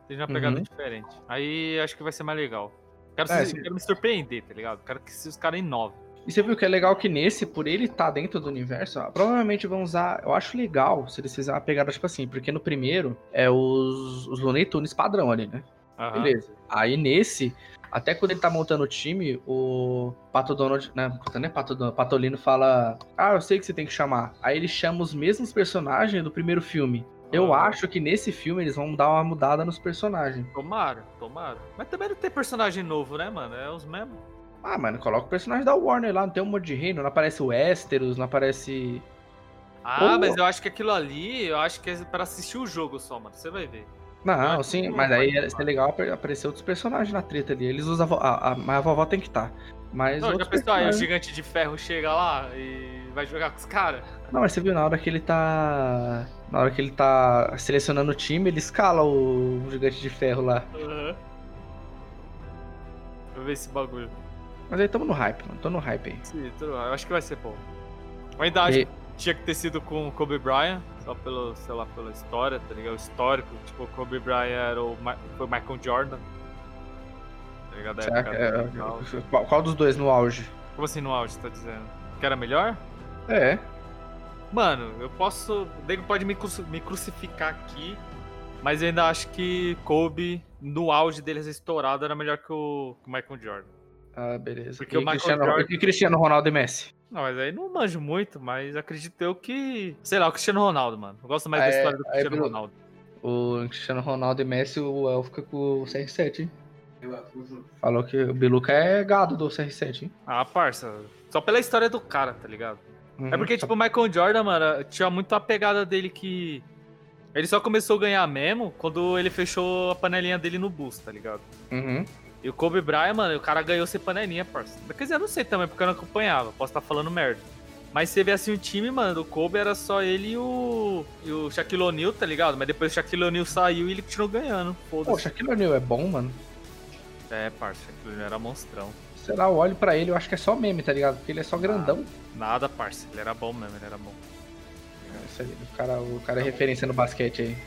Seja uma pegada Uhum. diferente. Aí acho que vai ser mais legal. Quero, É, se- quero me surpreender, tá ligado? Quero que os caras inovem. E você viu que é legal que nesse, por ele estar dentro do universo, ó, provavelmente vão usar. Eu acho legal se eles fizerem uma pegada tipo assim, porque no primeiro é os, os Looney Tunes padrão ali, né? Aham. Beleza. Aí nesse, até quando ele tá montando o time, o Pato Donald, né? Não é Pato Donald, Patolino fala: Ah, eu sei que você tem que chamar. Aí ele chama os mesmos personagens do primeiro filme. Eu Aham. acho que nesse filme eles vão dar uma mudada nos personagens. Tomara, tomara. Mas também não tem personagem novo, né, mano? É os mesmos. Ah, mano, coloca o personagem da Warner lá, não tem um monte de reino, não aparece o Westeros, não aparece. Ah, mas eu acho que aquilo ali, eu acho que é pra assistir o jogo só, mano. Você vai ver. Não, sim, mas aí falar. ia ser legal apare- aparecer outros personagens na treta ali. Eles usam a, vo- a, a, mas a vovó tem que estar. Mas Não, já pensou, aí o gigante de ferro chega lá e vai jogar com os caras? Não, mas você viu na hora que ele tá. Na hora que ele tá selecionando o time, ele escala o gigante de ferro lá. Aham. Vou ver esse bagulho. Mas aí tamo no hype, mano. Tô no hype aí. Sim, tudo bem. Eu acho que vai ser bom. Eu ainda acho E- que tinha que ter sido com o Kobe Bryant, só pelo, sei lá, pela história, tá ligado? O histórico. Tipo, o Kobe Bryant era o, foi Michael Jordan. Tá ligado? Será época é- dele e tal. qual, qual dos dois no auge? Como assim no auge, você tá dizendo? Que era melhor? É. Mano, eu posso. O nego pode me, cruci- me crucificar aqui, mas eu ainda acho que Kobe, no auge deles estourado, era melhor que o, que o Michael Jordan. Ah, beleza. Porque e, o Michael Cristiano, Jordan- e Cristiano Ronaldo e Messi? Não, mas aí não manjo muito, mas acredito eu que. Sei lá, o Cristiano Ronaldo, mano. Eu gosto mais Ah, da é, história do Cristiano Bruno. Ronaldo. O Cristiano Ronaldo e Messi, o El fica com o CR7, hein? Falou que o Biluca é gado do CR7, hein? Ah, parça. Só pela história do cara, tá ligado? É Uhum. porque, tipo, o Michael Jordan, mano, tinha muito a pegada dele que. Ele só começou a ganhar mesmo quando ele fechou a panelinha dele no bus, tá ligado? Uhum. E o Kobe Bryant, mano, o cara ganhou sem panelinha, parça. Quer dizer, eu não sei também, porque eu não acompanhava. Posso estar falando merda. Mas você vê assim, o time, mano, do Kobe era só ele e o, e o Shaquille O'Neal, tá ligado? Mas depois o Shaquille O'Neal saiu e ele continuou ganhando. Pô, o. Shaquille O'Neal é bom, mano. É, parça, o Shaquille O'Neal era monstrão. Sei lá, eu olho pra ele, eu acho que é só meme, tá ligado? Porque ele é só grandão. Nada, parça. Ele era bom mesmo, ele era bom. Isso aí, o cara, o cara é referência no basquete aí.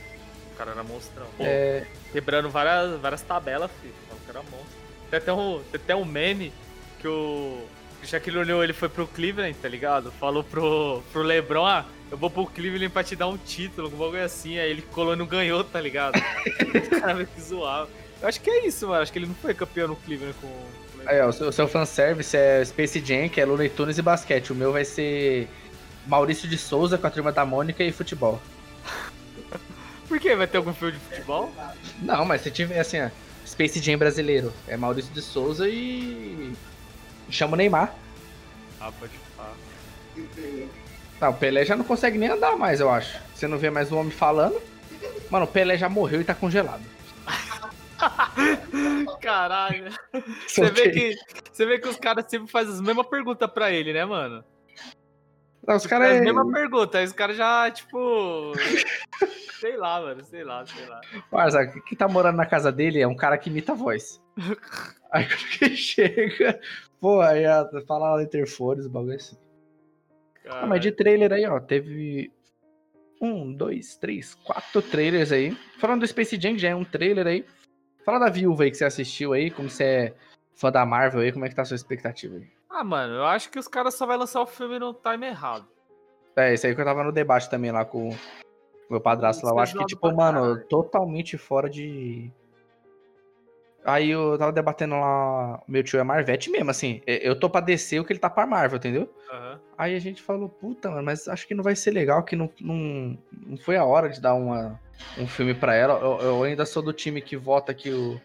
O cara era monstrão. Pô, É, quebrando várias, várias tabelas, filho. Era monstro. Tem até um, tem até um meme que o, Shaquille O'Neal ele foi pro Cleveland, tá ligado? Falou pro, pro LeBron, ah, eu vou pro Cleveland pra te dar um título, um bagulho assim. Aí ele colou e não ganhou, tá ligado? o cara meio que zoava. Eu acho que é isso, mano. Acho que ele não foi campeão no Cleveland com... com o seu, o seu fanservice é Space Jam, que é Looney Tunes e basquete. O meu vai ser Maurício de Souza com a turma da Mônica e futebol. Por quê? Vai ter algum filme de futebol? Não, mas se tiver assim, ó, Space Jam brasileiro, é Maurício de Souza e. Chama o Neymar. Ah, pode falar. Não, o Pelé já não consegue nem andar mais, eu acho. Você não vê mais o homem falando. Mano, o Pelé já morreu e tá congelado. Caralho. Você vê que, você vê que os caras sempre fazem as mesmas perguntas pra ele, né, mano? Não, os As caras. mesmas perguntas, aí os caras já, tipo. sei lá, mano, sei lá, sei lá. Parça, quem tá morando na casa dele é um cara que imita a voz. Aí quando ele chega, pô, aí fala lá no interfone, os bagulho assim. Ah, mas de trailer aí, ó, teve um, dois, três, quatro trailers aí. Falando do Space Jam, já é um trailer aí. Fala da viúva aí que você assistiu aí, como você é fã da Marvel aí, como é que tá a sua expectativa aí? Ah, mano, eu acho que os caras só vão lançar o filme no time errado. É, isso aí que eu tava no debate também lá com o meu padrasto lá. Eu acho que, tipo, mano, totalmente fora de. Aí eu tava debatendo lá, meu tio é Marvete mesmo, assim. Eu tô pra descer o que ele tá pra Marvel, entendeu? Aham. Aí a gente falou, puta, mano, mas acho que não vai ser legal, que não, não, não foi a hora de dar uma, um filme pra ela. Eu, eu ainda sou do time que vota que o.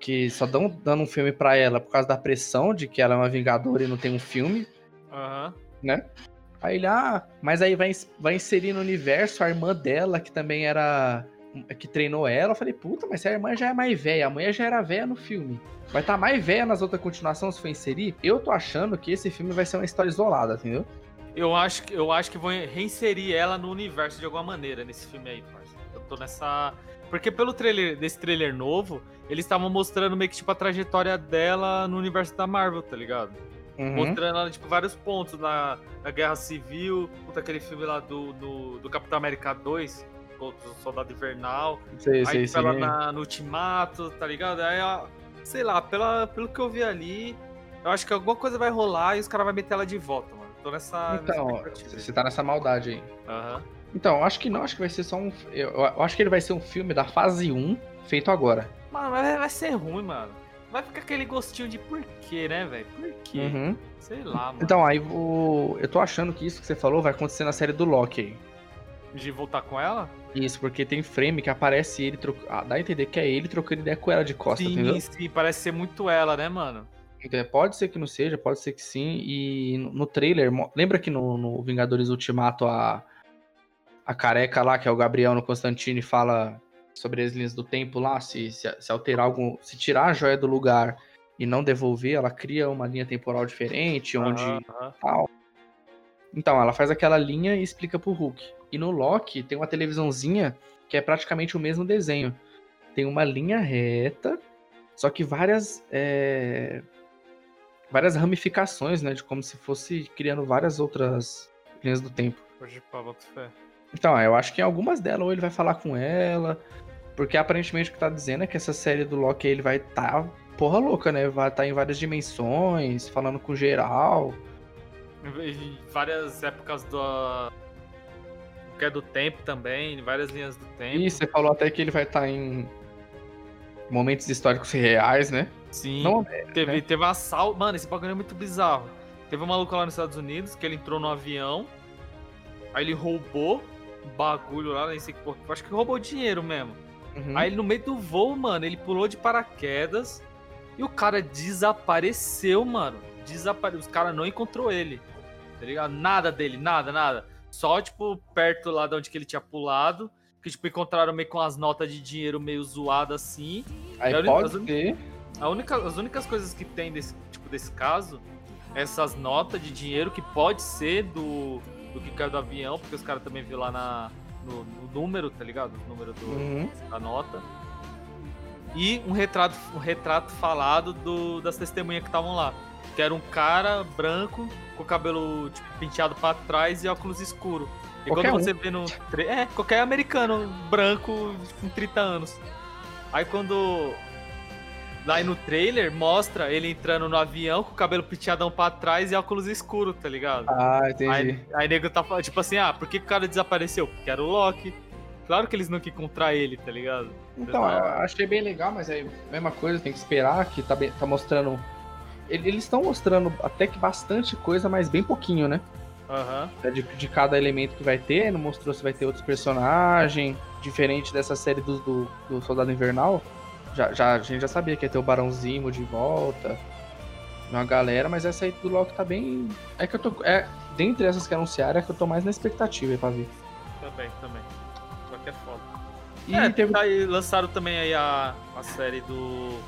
Que só dão dando um filme pra ela por causa da pressão de que ela é uma Vingadora e não tem um filme Aham. né? Aí ele, ah, mas aí vai, vai inserir no universo a irmã dela, que também era. que treinou ela. Eu falei, puta, mas se a irmã já é mais velha, a mãe já era velha no filme. Vai estar mais velha nas outras continuações se for inserir. Eu tô achando que esse filme vai ser uma história isolada, entendeu? Eu acho, que- eu acho que vão reinserir ela no universo de alguma maneira nesse filme aí, parça. Eu tô nessa. Porque pelo trailer desse trailer novo, eles estavam mostrando meio que tipo a trajetória dela no universo da Marvel, tá ligado? Uhum. Mostrando ela, tipo, vários pontos na, na Guerra Civil, puta, aquele filme lá do, do, do Capitão América 2, contra o Soldado Invernal. Sei, aí, sei, tipo, ela na, no Ultimato, tá ligado? Aí, ó, sei lá, pela, pelo que eu vi ali, eu acho que alguma coisa vai rolar e os caras vão meter ela de volta, mano. Tô nessa. nessa Então, aí. você tá nessa maldade aí. Aham. Então, eu acho que não, acho que vai ser só um. Eu, eu acho que ele vai ser um filme da fase 1 feito agora. Mano, vai, vai ser ruim, mano. Vai ficar aquele gostinho de por quê, né, velho? Por quê? Uhum. Sei lá, mano. Então, aí o. Eu tô achando que isso que você falou vai acontecer na série do Loki aí. De voltar com ela? Isso, porque tem frame que aparece ele, tro... ah, dá a entender que é ele trocando ideia com ela de costa, sim, entendeu? sim, parece ser muito ela, né, mano? Então, pode ser que não seja, pode ser que sim. E no, trailer, lembra que no, no Vingadores Ultimato a, a careca lá, que é o Gabriel no Constantine, fala sobre as linhas do tempo lá, se, se, se alterar algum. Se tirar a joia do lugar e não devolver, ela cria uma linha temporal diferente, onde. Aham. tal. Então, ela faz aquela linha e explica pro Hulk. E no Loki tem uma televisãozinha que é praticamente o mesmo desenho. Tem uma linha reta, só que várias. é, várias ramificações, né? De como se fosse criando várias outras linhas do tempo. Hoje, fé. Então, eu acho que em algumas delas ou ele vai falar com ela, porque aparentemente o que tá dizendo é que essa série do Loki ele vai estar porra louca, né? Vai estar em várias dimensões, falando com geral. Em várias épocas do. Que é do tempo também, em várias linhas do tempo. E você falou até que ele vai estar em momentos históricos reais, né? Sim. Não, teve, né? teve um assalto. Mano, esse bagulho é muito bizarro. Teve um maluco lá nos Estados Unidos que ele entrou no avião. Aí ele roubou um bagulho lá, nem sei que porra. Acho que roubou dinheiro mesmo. Uhum. Aí ele, no meio do voo, mano, ele pulou de paraquedas e o cara desapareceu, mano. Desapareceu. Os caras não encontrou ele. Tá ligado? Nada dele, nada, nada. Só, tipo, perto lá de onde que ele tinha pulado. Que, tipo, encontraram meio com as notas de dinheiro meio zoadas assim. Aí eu- pode as- ser. A única, as únicas coisas que tem desse, tipo, desse caso, essas notas de dinheiro que pode ser do, do que caiu do avião, porque os caras também viram lá na, no, no número, tá ligado? O número do, Uhum. da nota. E um retrato, um retrato falado do, das testemunhas que estavam lá. Que era um cara branco, com o cabelo tipo, penteado pra trás e óculos escuro. E Qualquer quando um. você vê no. É, qualquer americano branco com 30 anos. Aí quando. Lá no trailer mostra ele entrando no avião com o cabelo penteadão pra trás e óculos escuro, tá ligado? Ah, entendi. Aí, aí nego tá falando, tipo assim, ah, por que o cara desapareceu? Porque era o Loki. Claro que eles não queriam encontrar ele, tá ligado? Então, eu achei bem legal, mas é a mesma coisa, tem que esperar, que tá, bem- tá mostrando. ele- Eles estão mostrando até que bastante coisa, mas bem pouquinho, né? Aham. De, de cada elemento que vai ter, não mostrou se vai ter outros personagens, diferente dessa série do, do, do Soldado Invernal. Já, já, a gente já sabia que ia ter o Barão Zimo de volta, uma galera, mas essa aí do Loki tá bem. É que eu tô. É, dentre essas que anunciaram, é que eu tô mais na expectativa aí pra ver. Também, também. Só que é foda. E é, teve. tá aí, lançaram também aí a, a série do.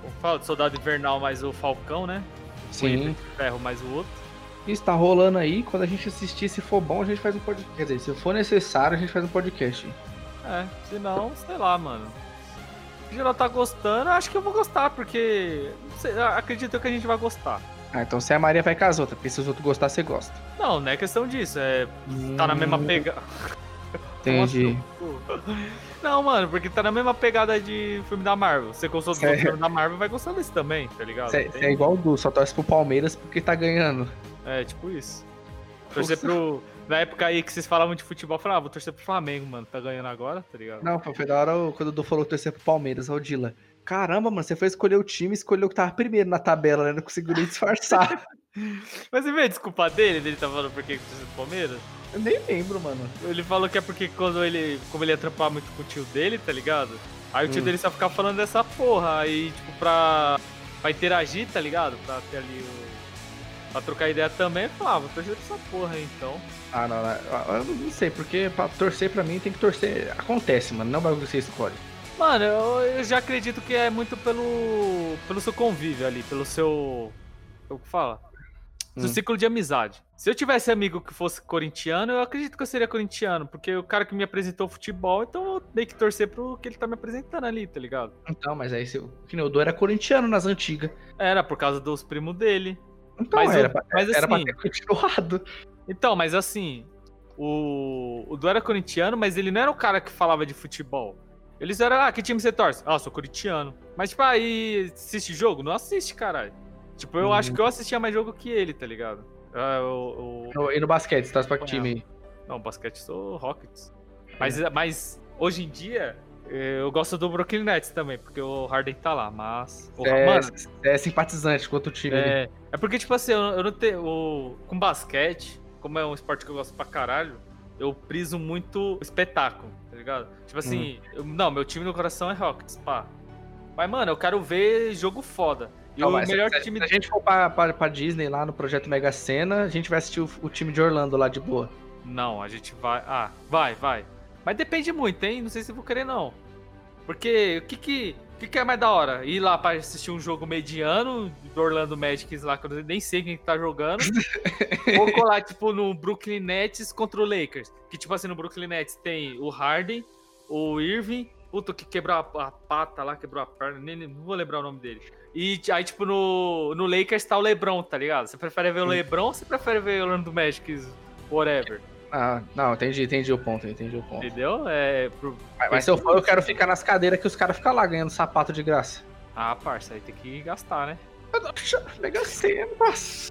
Como fala? Do Soldado Invernal mais o Falcão, né? O Sim, de Ferro mais o outro. isso tá rolando aí. Quando a gente assistir, se for bom, a gente faz um podcast. Quer dizer, se for necessário, a gente faz um podcast. É, se não, sei lá, mano. Se geral tá gostando, acho que eu vou gostar, porque. não sei, eu acredito que a gente vai gostar. Ah, então se a Maria vai com as outras, porque se os outros gostar, você gosta. Não, não é questão disso, é. Tá na mesma pegada. Entendi. Não, mano, porque tá na mesma pegada de filme da Marvel. Você gostou do Sério? filme da Marvel, vai gostar desse também, tá ligado? Tem- é igual o Du, só torce pro Palmeiras porque tá ganhando. É, tipo isso. Torcer pro. Na época aí que vocês falavam de futebol, eu falava, ah, vou torcer pro Flamengo, mano. Tá ganhando agora, tá ligado? Não, foi da hora quando o Du falou torcer pro Palmeiras, o Dila. Caramba, mano, você foi escolher o time escolheu o que tava primeiro na tabela, né? Não conseguiu nem disfarçar. Mas você vê a desculpa dele, dele tá falando por que torcer pro Palmeiras? Eu nem lembro, mano. Ele falou que é porque quando ele. Como ele ia trampar muito com o tio dele, tá ligado? Aí o tio Hum. dele só ficava falando dessa porra. Aí, tipo, pra. Pra interagir, tá ligado? Pra ter ali o. Pra trocar ideia também, eu falava, vou torcer pra essa porra aí então. Ah, não, não, eu não sei, porque pra torcer pra mim tem que torcer. Acontece, mano, não é um bagulho que você escolhe. Mano, eu, eu já acredito que é muito pelo. pelo seu convívio ali, pelo seu. Como que fala? Seu Hum. ciclo de amizade. Se eu tivesse amigo que fosse corintiano, eu acredito que eu seria corintiano, porque o cara que me apresentou o futebol, então eu tenho que torcer pro que ele tá me apresentando ali, tá ligado? Então, mas aí, o Du era corintiano nas antigas. Era por causa dos primos dele. Então, Mas era, eu- pra, mas era pra assim- ter continuado. Então, mas assim, o, o Du era corintiano, mas ele não era o cara que falava de futebol. Eles eram, ah, que time você torce? Ah, sou corintiano. Mas, tipo, aí, assiste jogo? Não assiste, caralho. Tipo, eu Hum. acho que eu assistia mais jogo que ele, tá ligado? Ah, o- No- E no basquete, você torce pra que time? Não, basquete sou Rockets. Mas, mas hoje em dia, eh, eu gosto do Brooklyn Nets também, porque o Harden tá lá, mas... O, É, mano, é simpatizante com outro time. ali. é, é porque, tipo assim, eu, eu não tenho... Com basquete, como é um esporte que eu gosto pra caralho, eu priso muito o espetáculo, tá ligado? Tipo assim, eu- não, meu time no coração é Rockets, pá. Mas, mano, eu quero ver jogo foda. E Não, o melhor se, time... Se a gente for pra, pra, pra Disney lá no projeto Mega Sena, a gente vai assistir o, o time de Orlando lá de boa. Não, a gente vai. Ah, vai, vai. Mas depende muito, hein? Não sei se eu vou querer, não. Porque o que que, que, que é mais da hora? Ir lá pra assistir um jogo mediano do Orlando Magic lá, que eu nem sei quem tá jogando. ou colar, tipo, no Brooklyn Nets contra o Lakers. Que, tipo assim, no Brooklyn Nets tem o Harden, o Irving, puta, que quebrou a, a pata lá, quebrou a perna, nem, não vou lembrar o nome dele. E aí, tipo, no, no Lakers tá o LeBron, tá ligado? Você prefere ver o. LeBron ou você prefere ver o Orlando Magic, whatever? Ah, não, entendi, entendi o ponto, entendi o ponto. Entendeu? É. pro- Mas, mas se eu for, eu quero ficar nas cadeiras que os caras ficam lá ganhando sapato de graça. Ah, parça, aí tem que gastar, né? Mega Sena, nossa.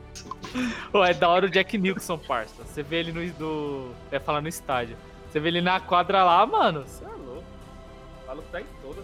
É da hora o Jack Nixon, parça. Você vê ele no. Do... É falar no estádio. Você vê ele na quadra lá, mano. Você é louco. Falo pra em todas.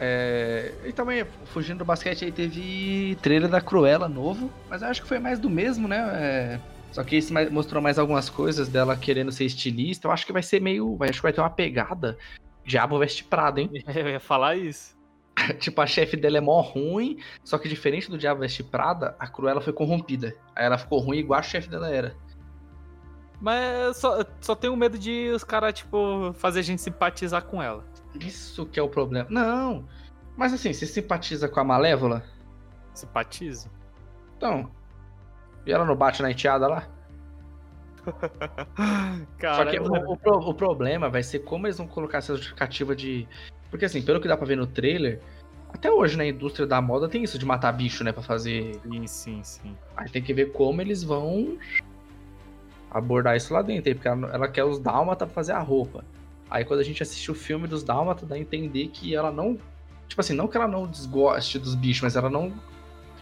É, e também, fugindo do basquete, aí teve trailer da Cruella novo, mas eu acho que foi mais do mesmo, né? É, só que esse mais- mostrou mais algumas coisas dela querendo ser estilista. Eu acho que vai ser meio. Acho que vai ter uma pegada. Diabo veste Prada, hein? Eu ia falar isso. tipo, a chefe dela é mó ruim, só que diferente do Diabo veste Prada, a Cruella foi corrompida. Aí ela ficou ruim igual a chefe dela era. Mas só, só tenho medo de os caras, tipo, fazer a gente simpatizar com ela. Isso que é o problema. Não. Mas assim, você simpatiza com a Malévola? Simpatizo? Então. E ela não bate na enteada lá? Cara, Só que o, o pro- o problema vai ser como eles vão colocar essa justificativa de. Porque assim, pelo que dá pra ver no trailer, até hoje na indústria da moda tem isso de matar bicho, né? Pra fazer. Sim, sim, sim. Aí tem que ver como eles vão abordar isso lá dentro. aí, Porque ela, ela quer os dálmata pra fazer a roupa. Aí quando a gente assiste o filme dos dálmata, dá a entender que ela não. Tipo assim, não que ela não desgoste dos bichos, mas ela não.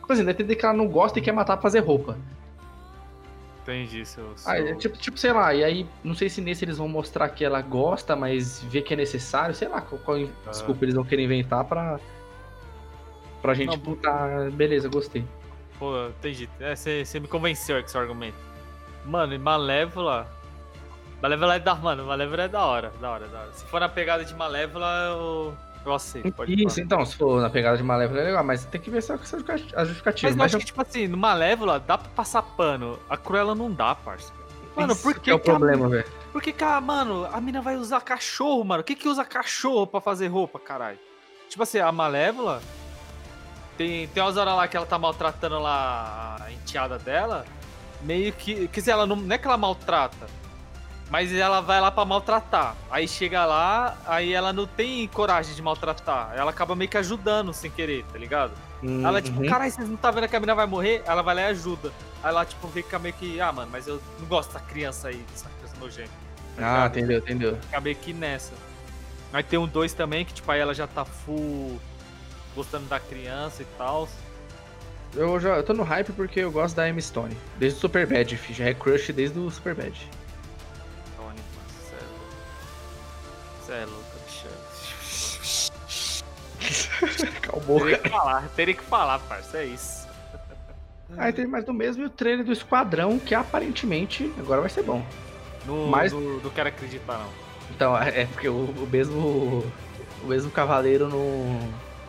Tipo assim, entender que ela não gosta e quer matar pra fazer roupa. Entendi, seu. seu... Ah, é tipo, tipo, sei lá, e aí, não sei se nesse eles vão mostrar que ela gosta, mas vê que é necessário, sei lá, qual, qual Ah. desculpa eles vão querer inventar pra. Pra gente Não. Beleza, gostei. Pô, entendi. Você me convenceu com esse argumento. Mano, e Malévola. Malévola é da. Mano, Malévola é da hora. Da hora, da hora. Se for na pegada de Malévola, eu. Eu aceito. Pode Isso, falar. então, se for na pegada de Malévola é legal, mas tem que ver só com essa justificativa. a justificativa. Mas eu Mas acho que, tipo assim, no Malévola dá pra passar pano. A Cruella não dá, parça. Mano, isso por que que é o problema, velho? Por que, que a, mano, a mina vai usar cachorro, mano? O que que usa cachorro pra fazer roupa, caralho? Tipo assim, a Malévola. Tem, tem umas horas lá que ela tá maltratando lá a enteada dela. Meio que. Quer dizer, ela não, não é que ela maltrata. Mas ela vai lá pra maltratar. Aí chega lá, aí ela não tem coragem de maltratar. Ela acaba meio que ajudando sem querer, tá ligado? Ela, tipo, Uhum. caralho, vocês não tá vendo que a menina vai morrer? Ela vai lá e ajuda. Aí ela, tipo, fica meio que, ah, mano, mas eu não gosto dessa criança aí, dessa criança nojenta. tá Ah, entendeu, entendeu. Fica meio que nessa. Aí tem um 2 também, que, tipo, aí ela já tá full gostando da criança e tal. Eu já eu tô no hype porque eu gosto da Emma Stone. Desde o Superbad, fi, já é crush desde o Superbad. Cê é louco. Calmou, Teria que falar, teria que falar, parça, é isso. Aí tem mais do mesmo e o trailer do Esquadrão, que aparentemente agora vai ser bom. Não, Mas- não, não quero acreditar, não. Então, é é porque o, o mesmo. O mesmo cavaleiro não.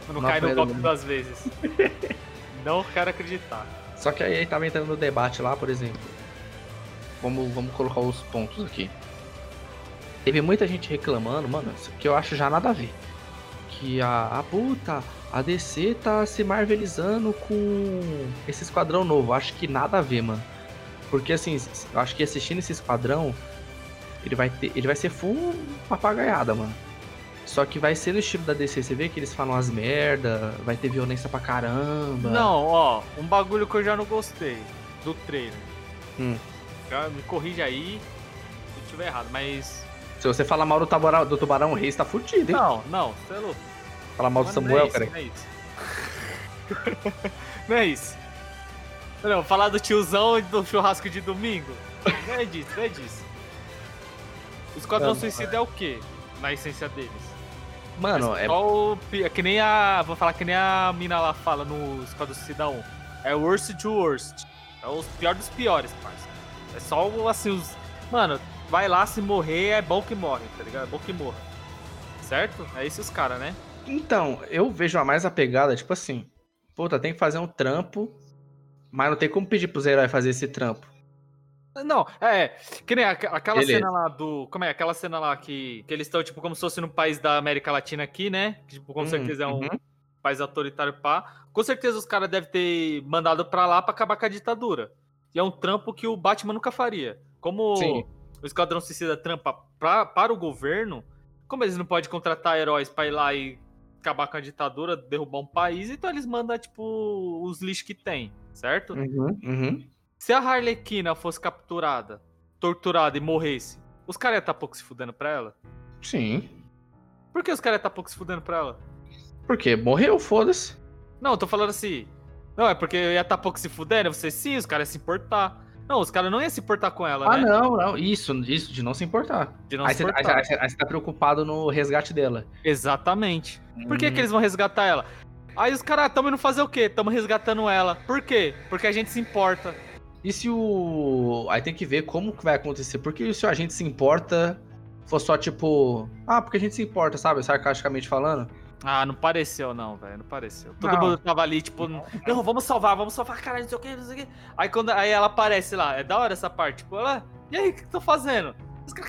Não Não cai no golpe do- duas vezes. não quero acreditar. Só que aí tava entrando no debate lá, por exemplo. Vamos, vamos colocar os pontos aqui. Teve muita gente reclamando, mano, que eu acho já nada a ver. Que a, a puta, a DC tá se marvelizando com esse esquadrão novo. Acho que nada a ver, mano. Porque assim, eu acho que assistindo esse esquadrão, ele vai ter. Ele vai ser full papagaiada, mano. Só que vai ser no estilo da DC, você vê que eles falam as merda, vai ter violência pra caramba. Não, ó, um bagulho que eu já não gostei do trailer. Hum. Já me corrige aí se eu estiver errado, mas. Se você falar mal do Tubarão, do tubarão Reis, tá fudido, hein? Não, não, você é louco. Falar mal do Samuel, não é isso, cara. Não é isso. não é isso. Não, falar do tiozão e do churrasco de domingo. Não é disso, não é disso. O Esquadrão Suicida é o quê? Na essência deles. Mano, é. Só o é que nem a. Vou falar que nem a mina lá fala no Esquadrão Suicida 1. É worst to worst. É os piores dos piores, parça. É só o, assim, os. Mano, vai lá, se morrer, é bom que morre, tá ligado? É bom que morra. Certo? É isso os caras, né? Então, eu vejo a mais a pegada, tipo assim. Puta, tem que fazer um trampo, mas não tem como pedir pros heróis fazer esse trampo. Não, é, que nem aqu- aquela Beleza. cena lá do. Como é? Aquela cena lá que, que eles estão, tipo, como se fosse num país da América Latina aqui, né? Que, tipo, com Hum, certeza é um uhum. país autoritário pá. Com certeza os caras devem ter mandado pra lá pra acabar com a ditadura. E é um trampo que o Batman nunca faria. Como Sim. O Esquadrão Suicida trampa pra, para o governo, como eles não podem contratar heróis pra ir lá e acabar com a ditadura, derrubar um país, então eles mandam, tipo, os lixos que tem, certo? Uhum, uhum. Se a Harlequina fosse capturada, torturada e morresse, os caras iam estar pouco se fudendo pra ela? Sim. Por que os caras iam estar pouco se fudendo pra ela? Por quê? Morreu, foda-se. Não, eu tô falando assim. Não, é porque eu ia estar pouco se fudendo. Você sim, os caras iam se importar. Não, os caras não iam se importar com ela, Ah, né? não, não. Isso, isso, de não se importar. De não aí, se você, importar. aí, aí- aí você tá preocupado no resgate dela. Exatamente. Por que, Hum. que eles vão resgatar ela? Aí os caras, tamo indo fazer o quê? Tamo resgatando ela. Por quê? Porque a gente se importa. E se o. Aí tem que ver como que vai acontecer. Porque se a gente se importa, for só tipo. Ah, porque a gente se importa, sabe? Sarcasticamente falando. Ah, não pareceu não, velho. Não pareceu. Todo Não. mundo tava ali, tipo, não, vamos salvar, vamos salvar, caralho, não sei o que, não sei o que. Aí quando aí ela aparece lá, é da hora essa parte, tipo, ela, e aí, o que que tô fazendo?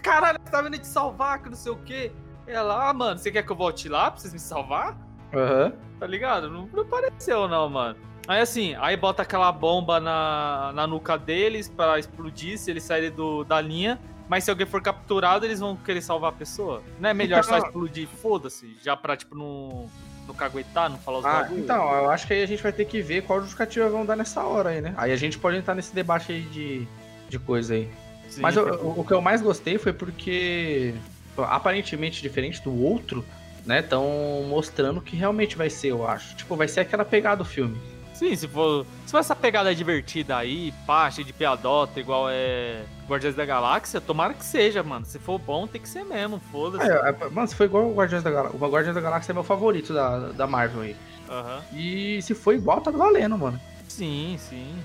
Caralho, você tá vindo te salvar, que não sei o que. Ela, ah, mano, você quer que eu volte lá pra vocês me salvar? Aham. Tá ligado? Não, não pareceu não, mano. Aí assim, aí bota aquela bomba na, na nuca deles pra explodir se eles saírem do, da linha. Mas se alguém for capturado, eles vão querer salvar a pessoa. Não é melhor só Então- explodir e foda-se? Já pra, tipo, não, não caguetar, não falar os Ah, bagulho? então, eu acho que aí a gente vai ter que ver qual justificativa vão dar nessa hora aí, né? Aí a gente pode entrar nesse debate aí de, de coisa aí. Sim, Mas o, o- o que eu mais gostei foi porque, aparentemente diferente do outro, né? Estão mostrando que realmente vai ser, eu acho. Tipo, vai ser aquela pegada do filme. Sim, se for, se for essa pegada divertida aí, pá, cheia de piadota, igual é Guardiões da Galáxia, tomara que seja, mano. Se for bom, tem que ser mesmo, foda-se. É, é, mano, se foi igual o Guardiões da Galáxia. O Guardiões da Galáxia é meu favorito da, da Marvel aí. Aham. E se for igual, tá valendo, mano. Sim, sim.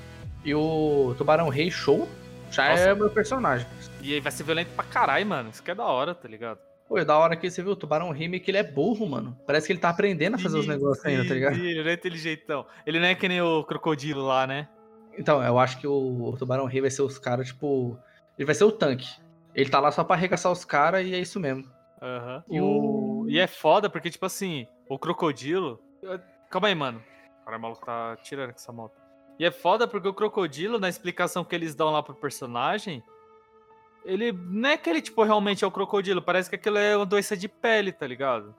E o Tubarão Rei Show já Nossa. é meu personagem. E aí vai ser violento pra caralho, mano. Isso que é da hora, tá ligado? Pô, é da hora que você viu o Tubarão Rei meio que ele é burro, mano. Parece que ele tá aprendendo a fazer os negócios ainda, tá ligado? sim, ele não é inteligentão. Ele não é que nem o crocodilo lá, né? Então, eu acho que o, o Tubarão Rei vai ser os caras, tipo. Ele vai ser o tanque. Ele tá lá só pra arregaçar os caras e é isso mesmo. Aham. E, o... e é foda porque, tipo assim, o crocodilo. Calma aí, mano. Cara, o maluco tá tirando com essa moto. E é foda porque o crocodilo, na explicação que eles dão lá pro personagem, ele não é que ele, tipo, realmente é o crocodilo. Parece que aquilo é uma doença de pele, tá ligado?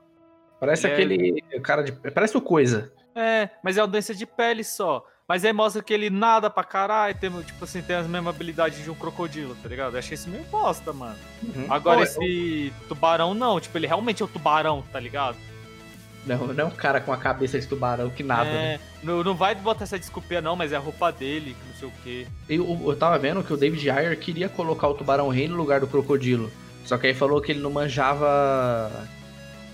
Parece Ele é- aquele cara de. Parece o Coisa. É, mas é uma doença de pele só. Mas aí mostra que ele nada pra caralho, tem, tipo assim, tem as mesmas habilidades de um crocodilo, tá ligado? Eu achei isso meio bosta, mano. Uhum. Agora Pô, esse tubarão não, tipo, ele realmente é o tubarão, tá ligado? Não, não é um cara com a cabeça de tubarão que nada, né? É, não, não vai botar essa desculpinha não, mas é a roupa dele, que não sei o quê. Eu, eu tava vendo que o David Ayer queria colocar o Tubarão Rei no lugar do Crocodilo. Só que aí falou que ele não manjava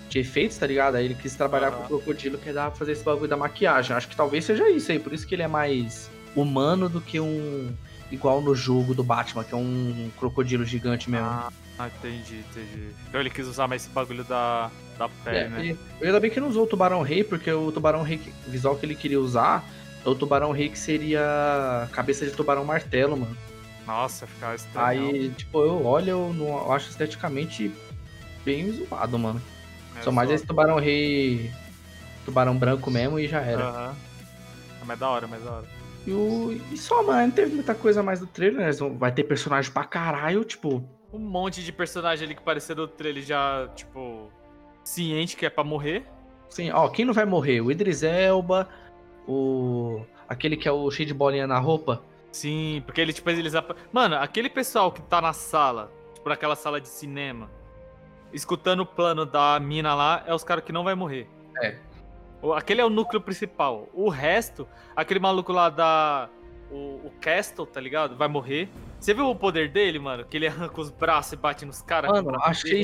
de efeitos, tá ligado? Aí ele quis trabalhar Aham. com o Crocodilo, que dava pra fazer esse bagulho da maquiagem. Acho que talvez seja isso aí, por isso que ele é mais humano do que um. Igual no jogo do Batman, que é um crocodilo gigante mesmo. Ah, entendi, entendi. Então ele quis usar mais esse bagulho da, da pele, É, né? eu ainda bem que não usou o Tubarão Rei, porque o Tubarão Rei, o visual que ele queria usar é o Tubarão Rei que seria cabeça de tubarão martelo, mano. Nossa, ficar estranho. Aí, tipo, eu olho, eu, não, eu acho esteticamente bem zoado, mano. É, Só mais esse tubarão rei. Tubarão branco mesmo e já era. Aham. É mais da hora, mais da hora. E, o, e só, mano, não teve muita coisa mais do trailer, né? Vai ter personagem pra caralho, tipo. Um monte de personagem ali que parecia do trailer já, tipo, ciente que é pra morrer. Assim, ó, quem não vai morrer? O Idris Elba, o. aquele que é o cheio de bolinha na roupa. Sim, porque ele, tipo, eles. Mano, aquele pessoal que tá na sala, tipo, naquela sala de cinema, escutando o plano da mina lá, é os caras que não vai morrer. É. Aquele é o núcleo principal. O resto, aquele maluco lá da. O, o Castle, tá ligado? Vai morrer. Você viu o poder dele, mano? Que ele arranca os braços e bate nos caras? Mano, achei.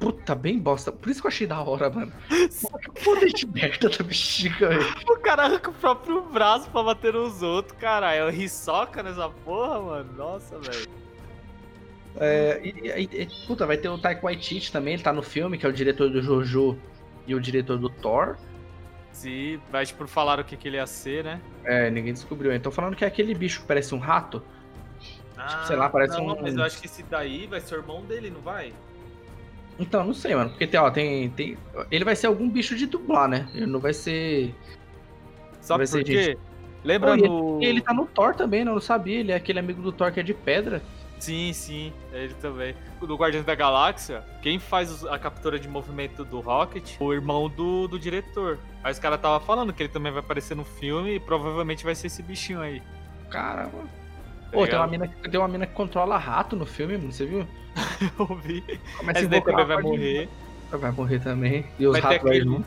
Puta, bem bosta. Por isso que eu achei da hora, mano. Que poder de merda da bexiga, velho. O cara arranca o próprio braço pra bater nos outros, cara. É o risoca nessa porra, mano. Nossa, velho. É, e, e- e- puta, vai ter o Taika Waititi também, ele tá no filme, que é o diretor do Jojo e o diretor do Thor. Sim, mas tipo, falaram o que, que ele ia ser, né? É, ninguém descobriu. Então falando que é aquele bicho que parece um rato. Tipo, sei lá, parece não, um- Mas eu acho que esse daí vai ser o irmão dele, não vai? Então, não sei, mano. Porque tem, ó, tem, tem. Ele vai ser algum bicho de dublar, né? Ele não vai ser. Sabe Vai por quê? Lembra Pô, no. E ele tá no Thor também, né? Eu não sabia. Ele é aquele amigo do Thor que é de pedra. Sim, sim, ele também. Do Guardiões da Galáxia, quem faz a captura de movimento do Rocket? O irmão do, do diretor. Aí os caras tava falando que ele também vai aparecer no filme e provavelmente vai ser esse bichinho aí. Caramba. tá Pô, tem uma, mina, que- tem uma mina que controla rato no filme, mano. Você viu? Eu vi. Começa daí também vai morrer. Vai morrer também. E os Vai ratos vai aquele- junto.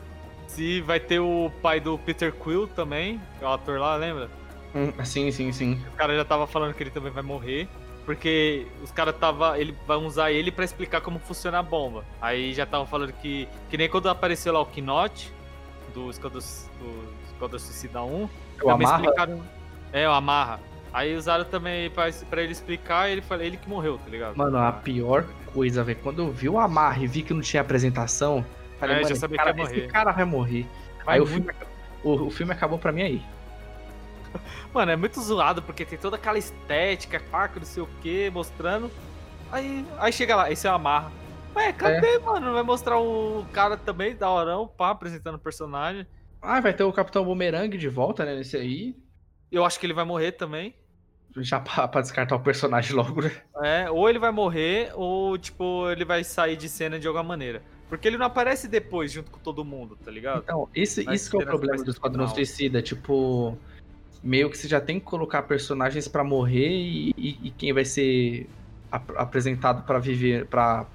E vai ter o pai do Peter Quill também, que é o ator lá, lembra? Hum, sim, sim, sim. O cara já tava falando que ele também vai morrer. Porque os caras tava. Ele vão usar ele pra explicar como funciona a bomba. Aí já estavam falando que. Que nem quando apareceu lá o Knot do Esquadrão, do Suicida 1. O também Amarra? explicaram. É, o Amarra. Aí usaram também pra, pra ele explicar, ele falou ele que morreu, tá ligado? Mano, a Ah, pior coisa, velho, quando eu vi o Amarra e vi que não tinha apresentação, falei, É, já mano, sabia esse cara, que ia esse morrer. cara vai morrer. vai aí o filme, o, o filme acabou pra mim aí. Mano, é muito zoado porque tem toda aquela estética, faca, não sei o que, mostrando. Aí, aí chega lá, esse é o Amarra. Ué, cadê, mano? Não vai mostrar o cara também, da horão, pá, apresentando o personagem. Ah, vai ter o Capitão Boomerang de volta, né, nesse aí. Eu acho que ele vai morrer também. Já pra, pra descartar o personagem logo, né? É, ou ele vai morrer, ou, tipo, ele vai sair de cena de alguma maneira. Porque ele não aparece depois, junto com todo mundo, tá ligado? Então, esse, isso que é o problema do Esquadrão. Suicida, tipo... Meio que você já tem que colocar personagens pra morrer e, e- e quem vai ser ap- apresentado pra viver, pra,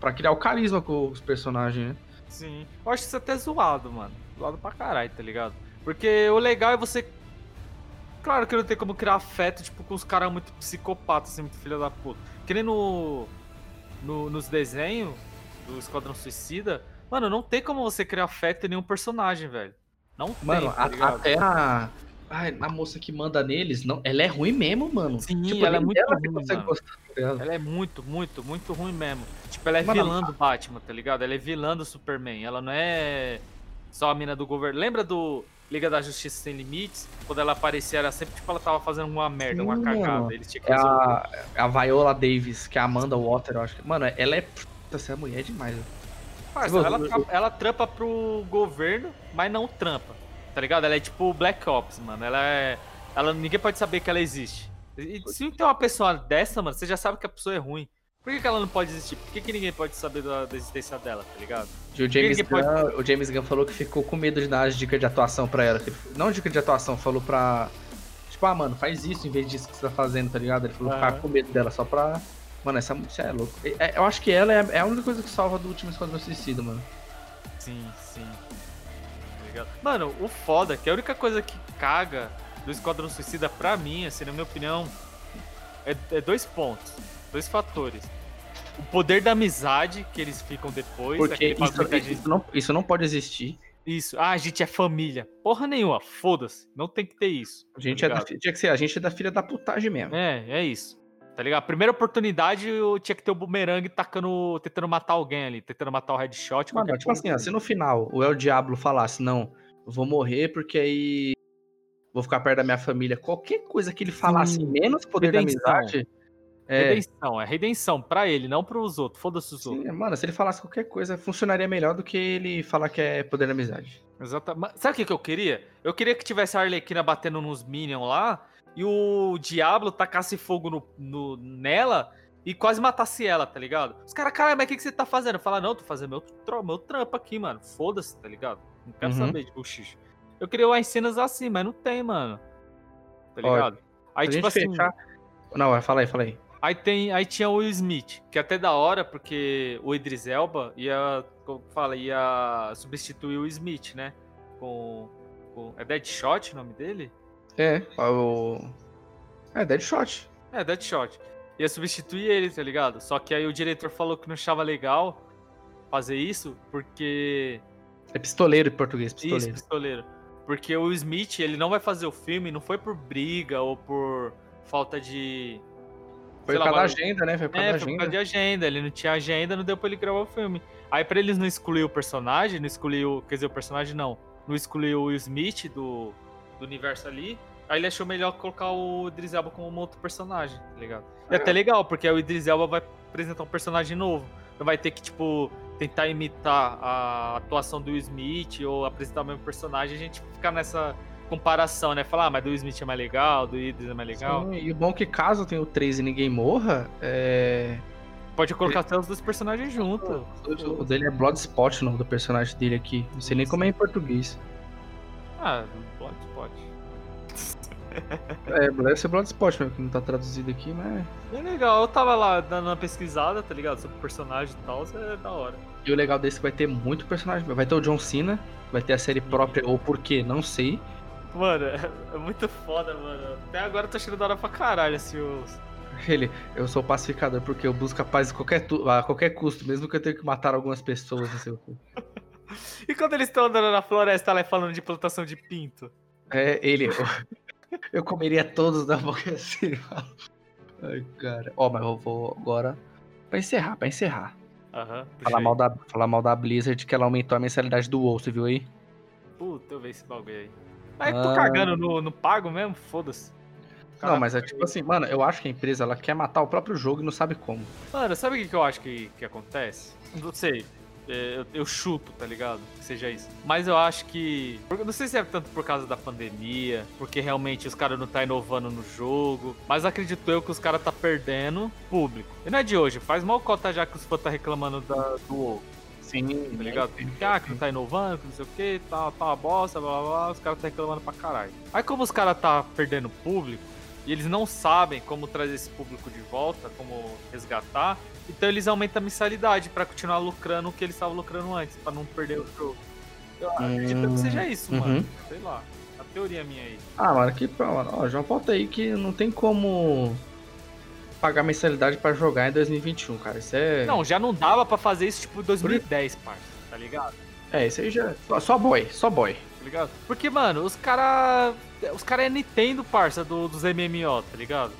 pra criar o carisma com os personagens, né? Sim. Eu acho isso até zoado, mano. Zoado pra caralho, tá ligado? Porque o legal é você. Claro que não tem como criar afeto, tipo, com os caras muito psicopatas, assim, muito filha da puta. Que nem no, no- nos desenhos do Esquadrão Suicida. Mano, não tem como você criar afeto em nenhum personagem, velho. Não Mano, tem, tá a- ligado? até a... Ai, a moça que manda neles, não, ela é ruim mesmo, mano. Sim, tipo, ela é muito ruim, dela. Ela é muito, muito, muito ruim mesmo. Tipo, ela é Mano, vilã do Batman, tá ligado? Ela é vilã do Superman. Ela não é só a mina do governo. Lembra do Liga da Justiça Sem Limites? Quando ela aparecia, era sempre tipo ela tava fazendo uma merda, uma Sim, cagada. mano. Eles tinham que É a, é a Viola Davis, que é a Amanda Water, eu acho que. Mano, ela é. Puta, essa mulher é demais. Parça, você- ela, ela trampa pro governo, mas não trampa. Tá ligado? Ela é tipo Black Ops, mano. Ela é. Ela, ninguém pode saber que ela existe. E se tem uma pessoa dessa, mano, você já sabe que a pessoa é ruim. Por que, que ela não pode existir? Por que, que ninguém pode saber da, da existência dela, tá ligado? O James, Ninguém pode- Gunn, o James Gunn falou que ficou com medo de dar as dicas de atuação pra ela. Ele- Não dica de atuação, falou pra. Tipo, ah, mano, faz isso em vez disso que você tá fazendo, tá ligado? Ele falou Aham. ficava com medo dela só pra. Mano, essa mulher é louco. É- é- eu acho que ela é, é a única coisa que salva do último Esquadrão Suicida, mano. Sim, sim. Tá ligado? Mano, o foda é que a única coisa que caga do Esquadrão Suicida, pra mim, assim, na minha opinião, é, é dois pontos, dois fatores. O poder da amizade que eles ficam depois, Porque isso, gente... não, isso não pode existir. Isso, ah, a gente é família. Porra nenhuma, foda-se, não tem que ter isso. A gente tá é da, tinha que ser, a gente é da filha da putagem mesmo. É, é isso. Tá ligado? Primeira oportunidade eu tinha que ter o bumerangue tacando, tentando matar alguém ali, tentando matar o headshot. Mano, tipo assim, porra. ó, se no final o El Diablo falasse, não, vou morrer porque aí vou ficar perto da minha família, qualquer coisa que ele falasse, Sim. menos poder Redenção. da amizade. É, Redenção, é redenção pra ele, não pros outros. Foda-se os outros. sim, mano, se ele falasse qualquer coisa, funcionaria melhor do que ele falar que é poder da amizade. Exatamente. Sabe o que, que eu queria? Eu queria que tivesse a Arlequina batendo nos Minions lá e o Diablo tacasse fogo no, no- nela e quase matasse ela, tá ligado? Os caras, caralho, mas o que, que você tá fazendo? Fala, não, tô fazendo meu, tro- meu trampo aqui, mano. Foda-se, tá ligado? Não quero Uhum. saber de buchicho. Eu queria umas cenas assim, mas não tem, mano. Tá ligado? Aí, tipo assim. fechar. Não, fala aí, fala aí. Aí tem, aí tinha o Will Smith, que é até da hora, porque o Idris Elba ia, como fala, ia substituir o Smith, né? Com, com é Deadshot o nome dele? É, o. É, Deadshot. É, Deadshot. Ia substituir ele, tá ligado? Só que aí o diretor falou que não achava legal fazer isso, porque É pistoleiro em português, isso, pistoleiro. pistoleiro. Porque o Smith, ele não vai fazer o filme, não foi por briga ou por falta de Foi por lá, causa da agenda, né? Foi por causa É, da foi por agenda. causa de agenda. Ele não tinha agenda, não deu pra ele gravar o filme. Aí pra eles não excluir o personagem, não excluir o. Quer dizer, o personagem não. Não excluir o Will Smith do, do universo ali. Aí ele achou melhor colocar o Idris Elba como um outro personagem, tá ligado? E É. até legal, porque o Idris Elba vai apresentar um personagem novo. Não vai ter que, tipo, tentar imitar a atuação do Will Smith ou apresentar o mesmo personagem. A gente ficar nessa comparação, né? Falar, ah, mas do Will Smith é mais legal, do Idris é mais legal. Sim, e o bom é que caso tenha o 3 e ninguém morra, é. Pode colocar até os dois personagens juntos. O o dele é Bloodspot, o nome do personagem dele aqui. Não sei nem como é em português. Ah, pode. É, deve ser Bloodspot mesmo, que não tá traduzido aqui, mas. É legal, eu tava lá dando uma pesquisada, tá ligado? Sobre personagem e tal, é da hora. E o legal desse é que vai ter muito personagem. Vai ter o John Cena, vai ter a série própria, ou por quê, não sei. Mano, é, muito foda, mano. Até agora eu tô achando da hora pra caralho, assim, os. Ele, eu sou pacificador porque eu busco a paz a qualquer, tu- a qualquer custo, mesmo que eu tenha que matar algumas pessoas, não sei o quê. E quando eles estão andando na floresta lá e falando de plantação de pinto? É, ele. Eu, eu comeria todos da boca assim. Ai, cara. Ó, mas eu vou agora. Pra encerrar, pra encerrar. Aham. Falar mal, da, falar mal da Blizzard que ela aumentou a mensalidade do WoW, você viu aí? Puta, eu vi esse bagulho aí. Mas tô Ah. cagando no, no pago mesmo? Foda-se. Não, mas é tipo assim, mano, eu acho que a empresa ela quer matar o próprio jogo e não sabe como. Mano, sabe o que, que eu acho que, que acontece? Não sei. É, Eu, eu chuto, tá ligado? Que seja isso. Mas eu acho que. Não sei se é tanto por causa da pandemia, porque realmente os caras não tá inovando no jogo. Mas acredito eu que os caras tá perdendo público. E não é de hoje, faz mal cota já que os fãs tá reclamando da, do WoW, Sim, tá ligado? Que, ah, que não tá inovando, que não sei o que, tá, tá uma bosta, blá blá blá, os caras tá reclamando pra caralho. Aí como os caras tá perdendo público, e eles não sabem como trazer esse público de volta, como resgatar, então eles aumentam a mensalidade pra continuar lucrando o que eles estavam lucrando antes, pra não perder o jogo. Eu acredito que seja isso, Uhum. mano. Sei lá. A teoria minha aí. Ah, mano, que mano, ó, já bota aí que não tem como pagar mensalidade pra jogar em 2021, cara. Isso é. Não, já não dava pra fazer isso tipo em 2010, parça, tá ligado? É, isso aí já. Só, só boy, só boy. Tá ligado? Porque, mano, os cara. Os cara é Nintendo, parça, do, dos MMO, tá ligado?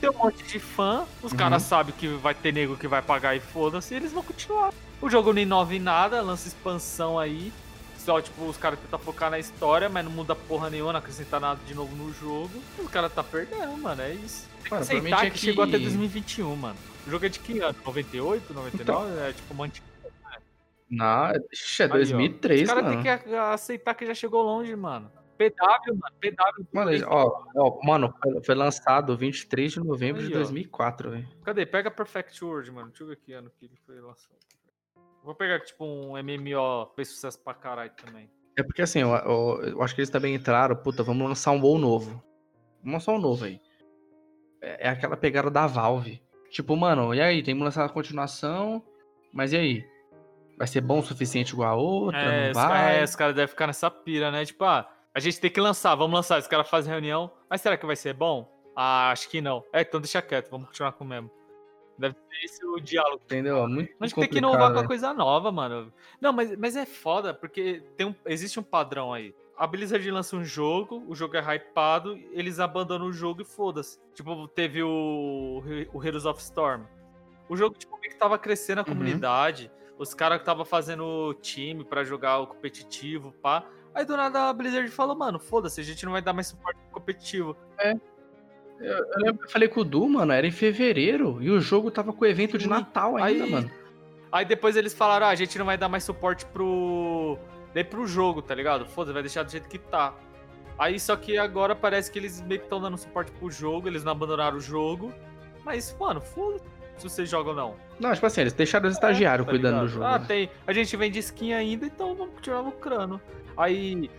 Tem um monte de fã, os Uhum. caras sabem que vai ter nego que vai pagar e foda-se, e eles vão continuar. O jogo não inova em nada, lança expansão aí. Só, tipo, os caras tentam focar na história, mas não muda porra nenhuma, não acrescenta nada de novo no jogo. E os caras tá perdendo, mano, é isso. Tem que aceitar é que chegou até que- 2021, mano. O jogo é de que ano? 98, 99? É tipo antiga. Não, ixi, é Aí, ó. 2003, Os caras mano. têm que aceitar que já chegou longe, mano. PW, mano, PW. Mano, ó, ó, mano, foi- lançado 23 de novembro Aí, de ó. 2004, velho. Cadê? Pega Perfect World, mano. Deixa eu ver que ano que ele foi lançado. Vou pegar, tipo, um MMO fez sucesso pra caralho também. É porque assim, eu, eu- eu acho que eles também entraram, puta, vamos lançar um WoW novo. Vamos lançar um novo aí. É, é aquela pegada da Valve. Tipo, mano, e aí? Tem que lançar a continuação, mas e aí? Vai ser bom o suficiente igual a outra? É, não os, ca- vai? é, os caras devem ficar nessa pira, né? Tipo, ah, a gente tem que lançar, vamos lançar. Os caras fazem reunião. Mas será que vai ser bom? Ah, acho que não. É, então deixa quieto, vamos continuar com o mesmo. Deve ser esse o diálogo. Entendeu? Muito A gente tem que inovar com a coisa nova, mano. Não, mas, mas é foda, porque tem um, existe um padrão aí. A Blizzard lança um jogo, o jogo é hypado, eles abandonam o jogo e foda-se. Tipo, teve o, o Heroes of Storm. O jogo, tipo, que tava crescendo a Uhum. Os caras tava fazendo time pra jogar o competitivo, pá. Aí do nada a Blizzard falou, mano, foda-se, a gente não vai dar mais suporte pro competitivo. Eu, eu lembro que eu falei com o Du, mano, era em fevereiro, e o jogo tava com o evento de. Natal ainda, Aí- mano. Aí depois eles falaram, ah, a gente não vai dar mais suporte pro. Nem pro jogo, tá ligado? Foda-se, vai deixar do jeito que tá. Aí só que agora parece que eles meio que estão dando suporte pro jogo, eles não abandonaram o jogo. Mas, mano, foda-se se vocês jogam ou não. Não, tipo assim, eles deixaram os estagiários Tá cuidando do ligado? jogo. Ah, tem. A gente vende skin ainda, então vamos continuar lucrando. Aí.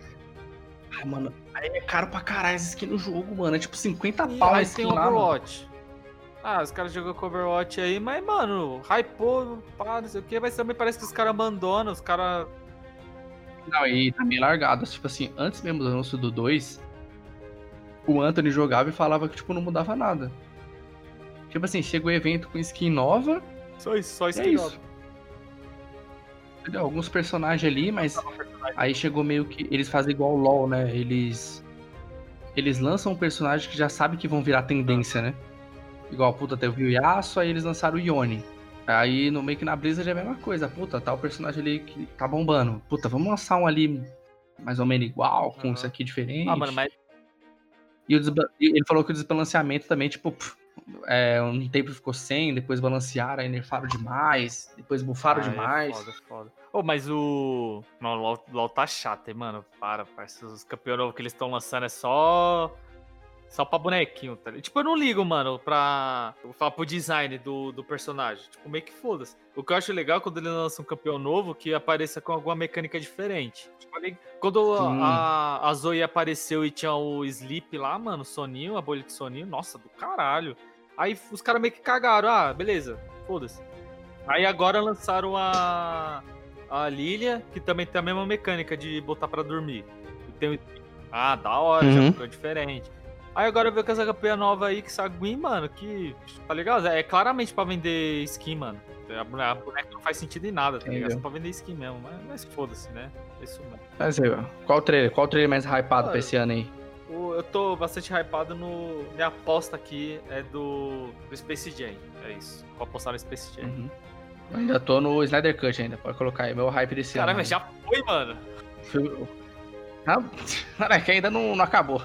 Ah, mano, aí é caro pra caralho essa skin no jogo, mano. É tipo 50 e pau aí tem lá. Overwatch. Ah, os caras jogam com Overwatch aí, mas, mano, hypou, pá, não sei o que, mas também parece que os caras abandonam, os caras. Não, e tá meio largado. Tipo assim, antes mesmo do anúncio do 2, o Anthony jogava e falava que, tipo, não mudava nada. Tipo assim, chega o evento com skin nova, Só isso, só é que isso. joga. Entendeu? Alguns personagens ali, mas aí chegou meio que. Eles fazem igual o LOL, né? Eles. Eles lançam um personagem que já sabe que vão virar tendência, né? Igual, puta, teve o Yasuo, aí eles lançaram o Yone. Aí no meio que na Blizzard é a mesma coisa. Puta, tá o personagem ali que tá bombando. Puta, vamos lançar um ali mais ou menos igual, com Aham. isso aqui diferente. Ah, mano, mas E o desba- ele falou que o desbalanceamento também, tipo, pff, é, um tempo ficou sem, depois balancearam, aí nerfaram demais, depois bufaram Ah, é demais. foda, foda. Ô, mas o. Não, o LOL, LOL tá chato, hein, mano. Para, parceiro. Os campeões novos que eles estão lançando é só. Só pra bonequinho, tá ligado? Tipo, eu não ligo, mano, pra. Eu vou falar pro design do, do personagem. Tipo, meio que foda-se. O que eu acho legal é quando ele lança um campeão novo que apareça com alguma mecânica diferente. Tipo, ali- quando Sim. a, a Zoe apareceu e tinha o Sleep lá, mano, Soninho, a bolha de Soninho, nossa, do caralho. Aí os caras meio que cagaram. Ah, beleza, foda-se. Aí agora lançaram a. A Lilia, que também tem a mesma mecânica de botar pra dormir. Tem o- Ah, da hora, já Uhum. ficou diferente. Aí agora veio com essa campanha nova aí, que Saguin, mano, que. Tá ligado? É claramente pra vender skin, mano. A boneca, não faz sentido em nada, tá ligado? Entendeu. Só pra vender skin mesmo. Mas, mas foda-se, né? É isso mesmo. Mas aí, ó, qual o trailer? Qual o trailer mais hypado pra Olha, esse ano aí? Eu tô bastante hypado no. Minha aposta aqui é do, do Space Jam. É isso. Vou apostar no Space Jam. Uhum. Ainda tô no Snyder Cut ainda, pode colocar aí, meu hype desse Caralho, ano. mas já foi, mano. Ah, Cara, é que ainda não, não acabou.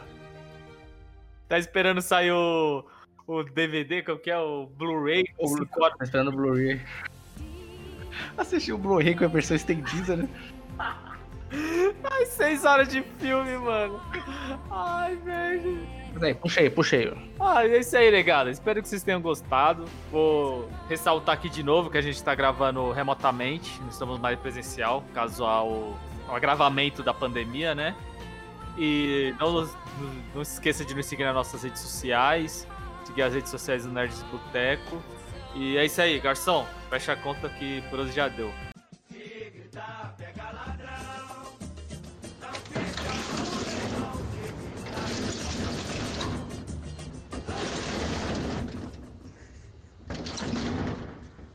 Tá esperando sair o, o DVD, como que é? O Blu-ray? O Blu-. Tá esperando o Blu-ray. Assisti o Blu-ray com a versão estendida, né? Ai, seis horas de filme, mano. Ai, velho. Mas aí, puxei, puxei. Ah, é isso aí, negada. Espero que vocês tenham gostado. Vou ressaltar aqui de novo que a gente tá gravando remotamente, não estamos mais presencial, caso ao, ao agravamento da pandemia, né? E não, não, se esqueça de nos seguir nas nossas redes sociais, seguir as redes sociais do Nerds Boteco. E é isso aí, garçom. Fecha a conta que por hoje já deu.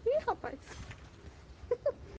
Ih, rapaz.